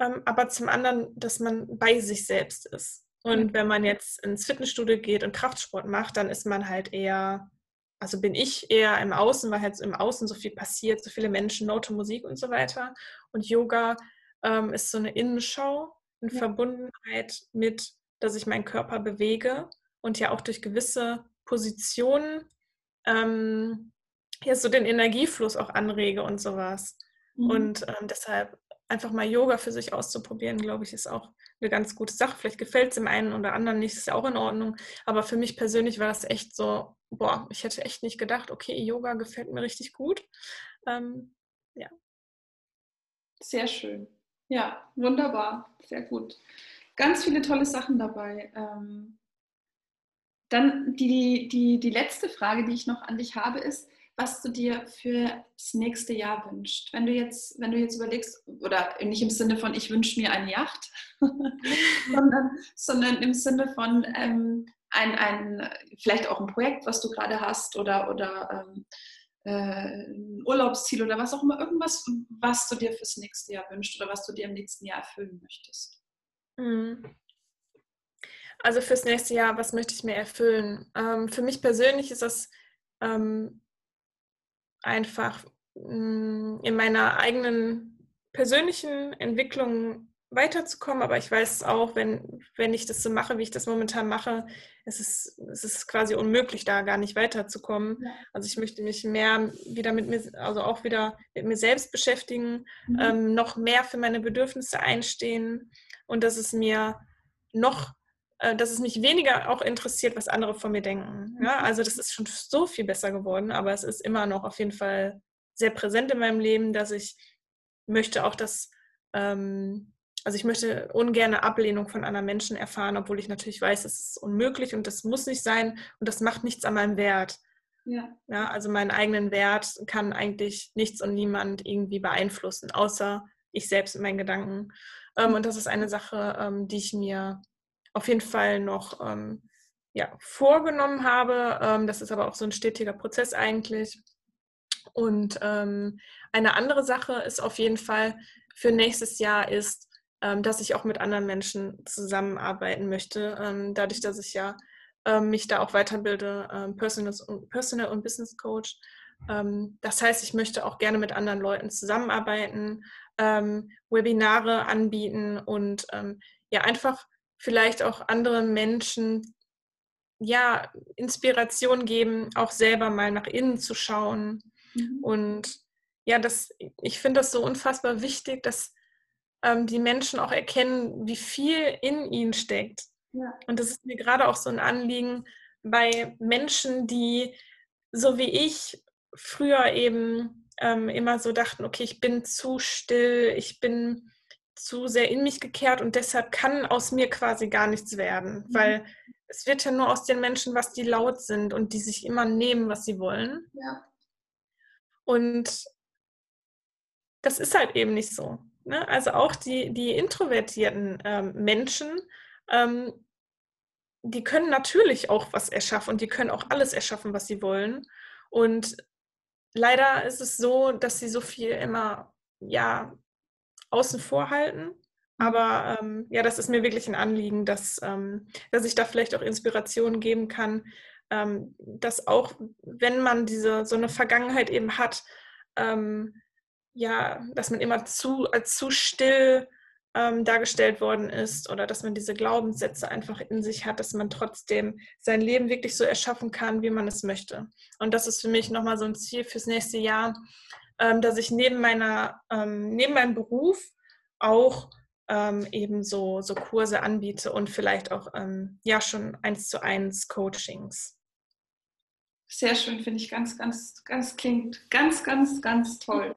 Speaker 2: ähm, aber zum anderen, dass man bei sich selbst ist. Und wenn man jetzt ins Fitnessstudio geht und Kraftsport macht, dann ist man halt eher, also bin ich eher im Außen, weil halt im Außen so viel passiert, so viele Menschen, Note, Musik und so weiter. Und Yoga ähm, ist so eine Innenschau in ja. Verbundenheit mit, dass ich meinen Körper bewege und ja auch durch gewisse Positionen ähm, hier so den Energiefluss auch anrege und sowas. Mhm. Und ähm, deshalb einfach mal Yoga für sich auszuprobieren, glaube ich, ist auch eine ganz gute Sache. Vielleicht gefällt es dem einen oder anderen nicht, ist ja auch in Ordnung. Aber für mich persönlich war das echt so, boah, ich hätte echt nicht gedacht, okay, Yoga gefällt mir richtig gut. Ähm, ja.
Speaker 1: Sehr schön. Ja, wunderbar. Sehr gut. Ganz viele tolle Sachen dabei. Ähm, dann die, die, die letzte Frage, die ich noch an dich habe, ist, was du dir für das nächste Jahr wünschst. Wenn du jetzt, wenn du jetzt überlegst, oder nicht im Sinne von, ich wünsche mir eine Yacht, sondern, sondern, im Sinne von ähm, ein, ein, vielleicht auch ein Projekt, was du gerade hast, oder, oder ähm, äh, ein Urlaubsziel oder was auch immer, irgendwas, was du dir fürs nächste Jahr wünschst oder was du dir im nächsten Jahr erfüllen möchtest.
Speaker 2: Mhm. Also fürs nächste Jahr, was möchte ich mir erfüllen? Ähm, für mich persönlich ist das ähm, einfach mm, in meiner eigenen persönlichen Entwicklung weiterzukommen, aber ich weiß auch, wenn, wenn ich das so mache, wie ich das momentan mache, es ist, es ist quasi unmöglich, da gar nicht weiterzukommen. Ja. Also ich möchte mich mehr wieder mit mir, also auch wieder mit mir selbst beschäftigen, mhm. ähm, noch mehr für meine Bedürfnisse einstehen und dass es mir noch dass es mich weniger auch interessiert, was andere von mir denken. Ja? Mhm. Also das ist schon so viel besser geworden, aber es ist immer noch auf jeden Fall sehr präsent in meinem Leben, dass ich möchte auch, dass, ähm, also ich möchte ungern Ablehnung von anderen Menschen erfahren, obwohl ich natürlich weiß, es ist unmöglich und das muss nicht sein und das macht nichts an meinem Wert. Ja. ja. Also meinen eigenen Wert kann eigentlich nichts und niemand irgendwie beeinflussen, außer ich selbst in meinen Gedanken. Ähm, mhm. und das ist eine Sache, ähm, die ich mir auf jeden Fall noch ähm, ja, vorgenommen habe. Ähm, das ist aber auch so ein stetiger Prozess eigentlich. Und ähm, eine andere Sache ist auf jeden Fall für nächstes Jahr ist, ähm, dass ich auch mit anderen Menschen zusammenarbeiten möchte. Ähm, dadurch, dass ich ja ähm, mich da auch weiterbilde, Personal, Personal und Business Coach. das heißt, ich möchte auch gerne mit anderen Leuten zusammenarbeiten, Webinare anbieten und ja einfach vielleicht auch anderen Menschen ja Inspiration geben, auch selber mal nach innen zu schauen. Mhm. Und ja, das, ich finde das so unfassbar wichtig, dass ähm, die Menschen auch erkennen, wie viel in ihnen steckt. Ja. Und das ist mir gerade auch so ein Anliegen bei Menschen, die so wie ich früher eben ähm, immer so dachten, okay, ich bin zu still, ich bin zu sehr in mich gekehrt und deshalb kann aus mir quasi gar nichts werden, mhm. weil es wird ja nur aus den Menschen, was die laut sind und die sich immer nehmen, was sie wollen. Ja. Und das ist halt eben nicht so. Ne? Also auch die, die introvertierten ähm, Menschen, ähm, die können natürlich auch was erschaffen und die können auch alles erschaffen, was sie wollen. Und leider ist es so, dass sie so viel immer ja außen vor halten. Aber ähm, ja, das ist mir wirklich ein Anliegen, dass, ähm, dass ich da vielleicht auch Inspiration geben kann, ähm, dass auch wenn man diese so eine Vergangenheit eben hat, ähm, ja, dass man immer zu als zu still ähm, dargestellt worden ist oder dass man diese Glaubenssätze einfach in sich hat, dass man trotzdem sein Leben wirklich so erschaffen kann, wie man es möchte. Und das ist für mich nochmal so ein Ziel fürs nächste Jahr, dass ich neben meiner, ähm, neben meinem Beruf auch ähm, eben so, so Kurse anbiete und vielleicht auch ähm, ja schon eins zu eins Coachings.
Speaker 1: Sehr schön, finde ich ganz, ganz, ganz klingt ganz, ganz, ganz toll.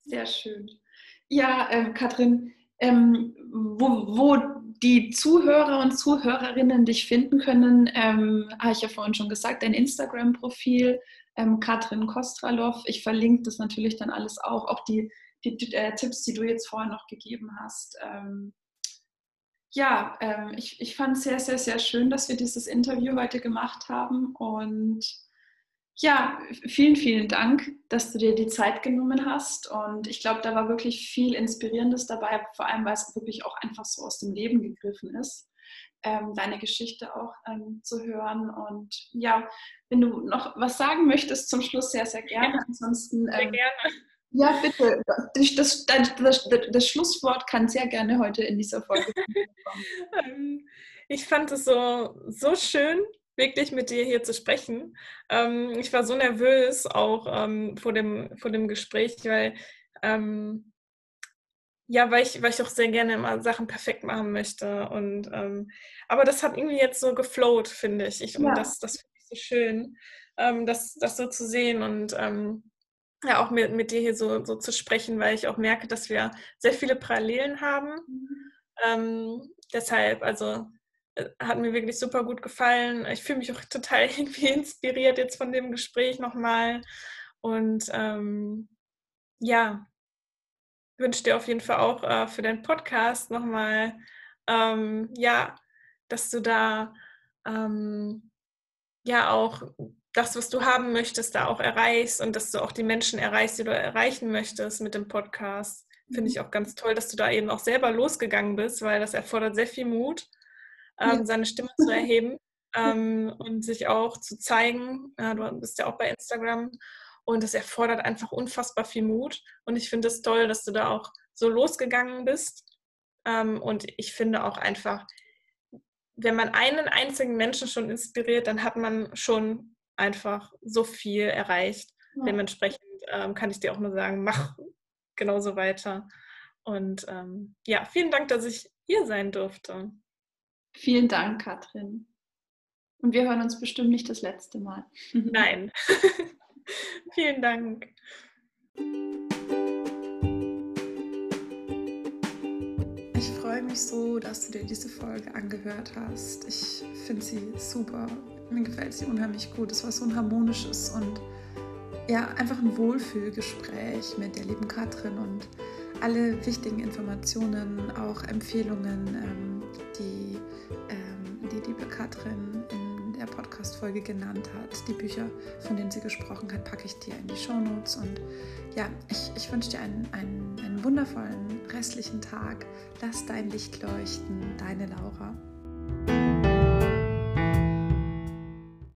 Speaker 1: Sehr schön. Ja, ähm, Katrin, ähm, wo, wo die Zuhörer und Zuhörerinnen dich finden können, ähm, habe ich ja vorhin schon gesagt, dein Instagram-Profil, ähm, Katrin Kostralow. Ich verlinke das natürlich dann alles auch, auch die, die, die äh, Tipps, die du jetzt vorhin noch gegeben hast. Ähm, ja, ähm, ich, ich fand es sehr, sehr, sehr schön, dass wir dieses Interview heute gemacht haben. Und ja, vielen, vielen Dank, dass du dir die Zeit genommen hast. Und ich glaube, da war wirklich viel Inspirierendes dabei, vor allem weil es wirklich auch einfach so aus dem Leben gegriffen ist ähm, deine Geschichte auch ähm, zu hören. Und ja, wenn du noch was sagen möchtest zum Schluss, sehr, sehr gerne. Ja, Ansonsten. Ähm, sehr gerne. Ja, bitte. Das, das, das, das, Schlusswort kann sehr gerne heute in dieser Folge kommen.
Speaker 2: Ähm, ich fand es so, so schön, wirklich mit dir hier zu sprechen. Ähm, ich war so nervös auch ähm, vor, dem, vor dem Gespräch, weil ähm, ja, weil ich, weil ich auch sehr gerne immer Sachen perfekt machen möchte. Und ähm, aber das hat irgendwie jetzt so geflowt, finde ich. ich. Und ja. das, das finde ich so schön, ähm, das, das so zu sehen und ähm, ja auch mit, mit dir hier so, so zu sprechen, weil ich auch merke, dass wir sehr viele Parallelen haben. Mhm. Ähm, deshalb, also äh, hat mir wirklich super gut gefallen. Ich fühle mich auch total irgendwie inspiriert jetzt von dem Gespräch nochmal. Und ähm, ja, wünsche dir auf jeden Fall auch äh, für deinen Podcast nochmal, ähm, ja, dass du da ähm, ja auch das, was du haben möchtest, da auch erreichst und dass du auch die Menschen erreichst, die du erreichen möchtest mit dem Podcast. Finde ich mhm. auch ganz toll, dass du da eben auch selber losgegangen bist, weil das erfordert sehr viel Mut, ähm, seine Stimme zu erheben ähm, und sich auch zu zeigen. Ja, du bist ja auch bei Instagram und es erfordert einfach unfassbar viel Mut. Und ich finde es toll, dass du da auch so losgegangen bist. Ähm, und ich finde auch einfach, wenn man einen einzigen Menschen schon inspiriert, dann hat man schon einfach so viel erreicht. Ja. Dementsprechend ähm, kann ich dir auch nur sagen, mach genauso weiter. Und ähm, ja, vielen Dank, dass ich hier sein durfte.
Speaker 3: Vielen Dank, Katrin. Und wir hören uns bestimmt nicht das letzte Mal.
Speaker 1: Nein. Vielen Dank. Ich freue mich so, dass du dir diese Folge angehört hast. Ich finde sie super. Mir gefällt sie unheimlich gut. Es war so ein harmonisches und ja, einfach ein Wohlfühlgespräch mit der lieben Katrin und alle wichtigen Informationen, auch Empfehlungen, ähm, die ähm, die liebe Katrin Podcast-Folge genannt hat, die Bücher, von denen sie gesprochen hat, packe ich dir in die Shownotes. Und ja, ich, ich wünsche dir einen, einen, einen wundervollen restlichen Tag. Lass dein Licht leuchten, deine Laura.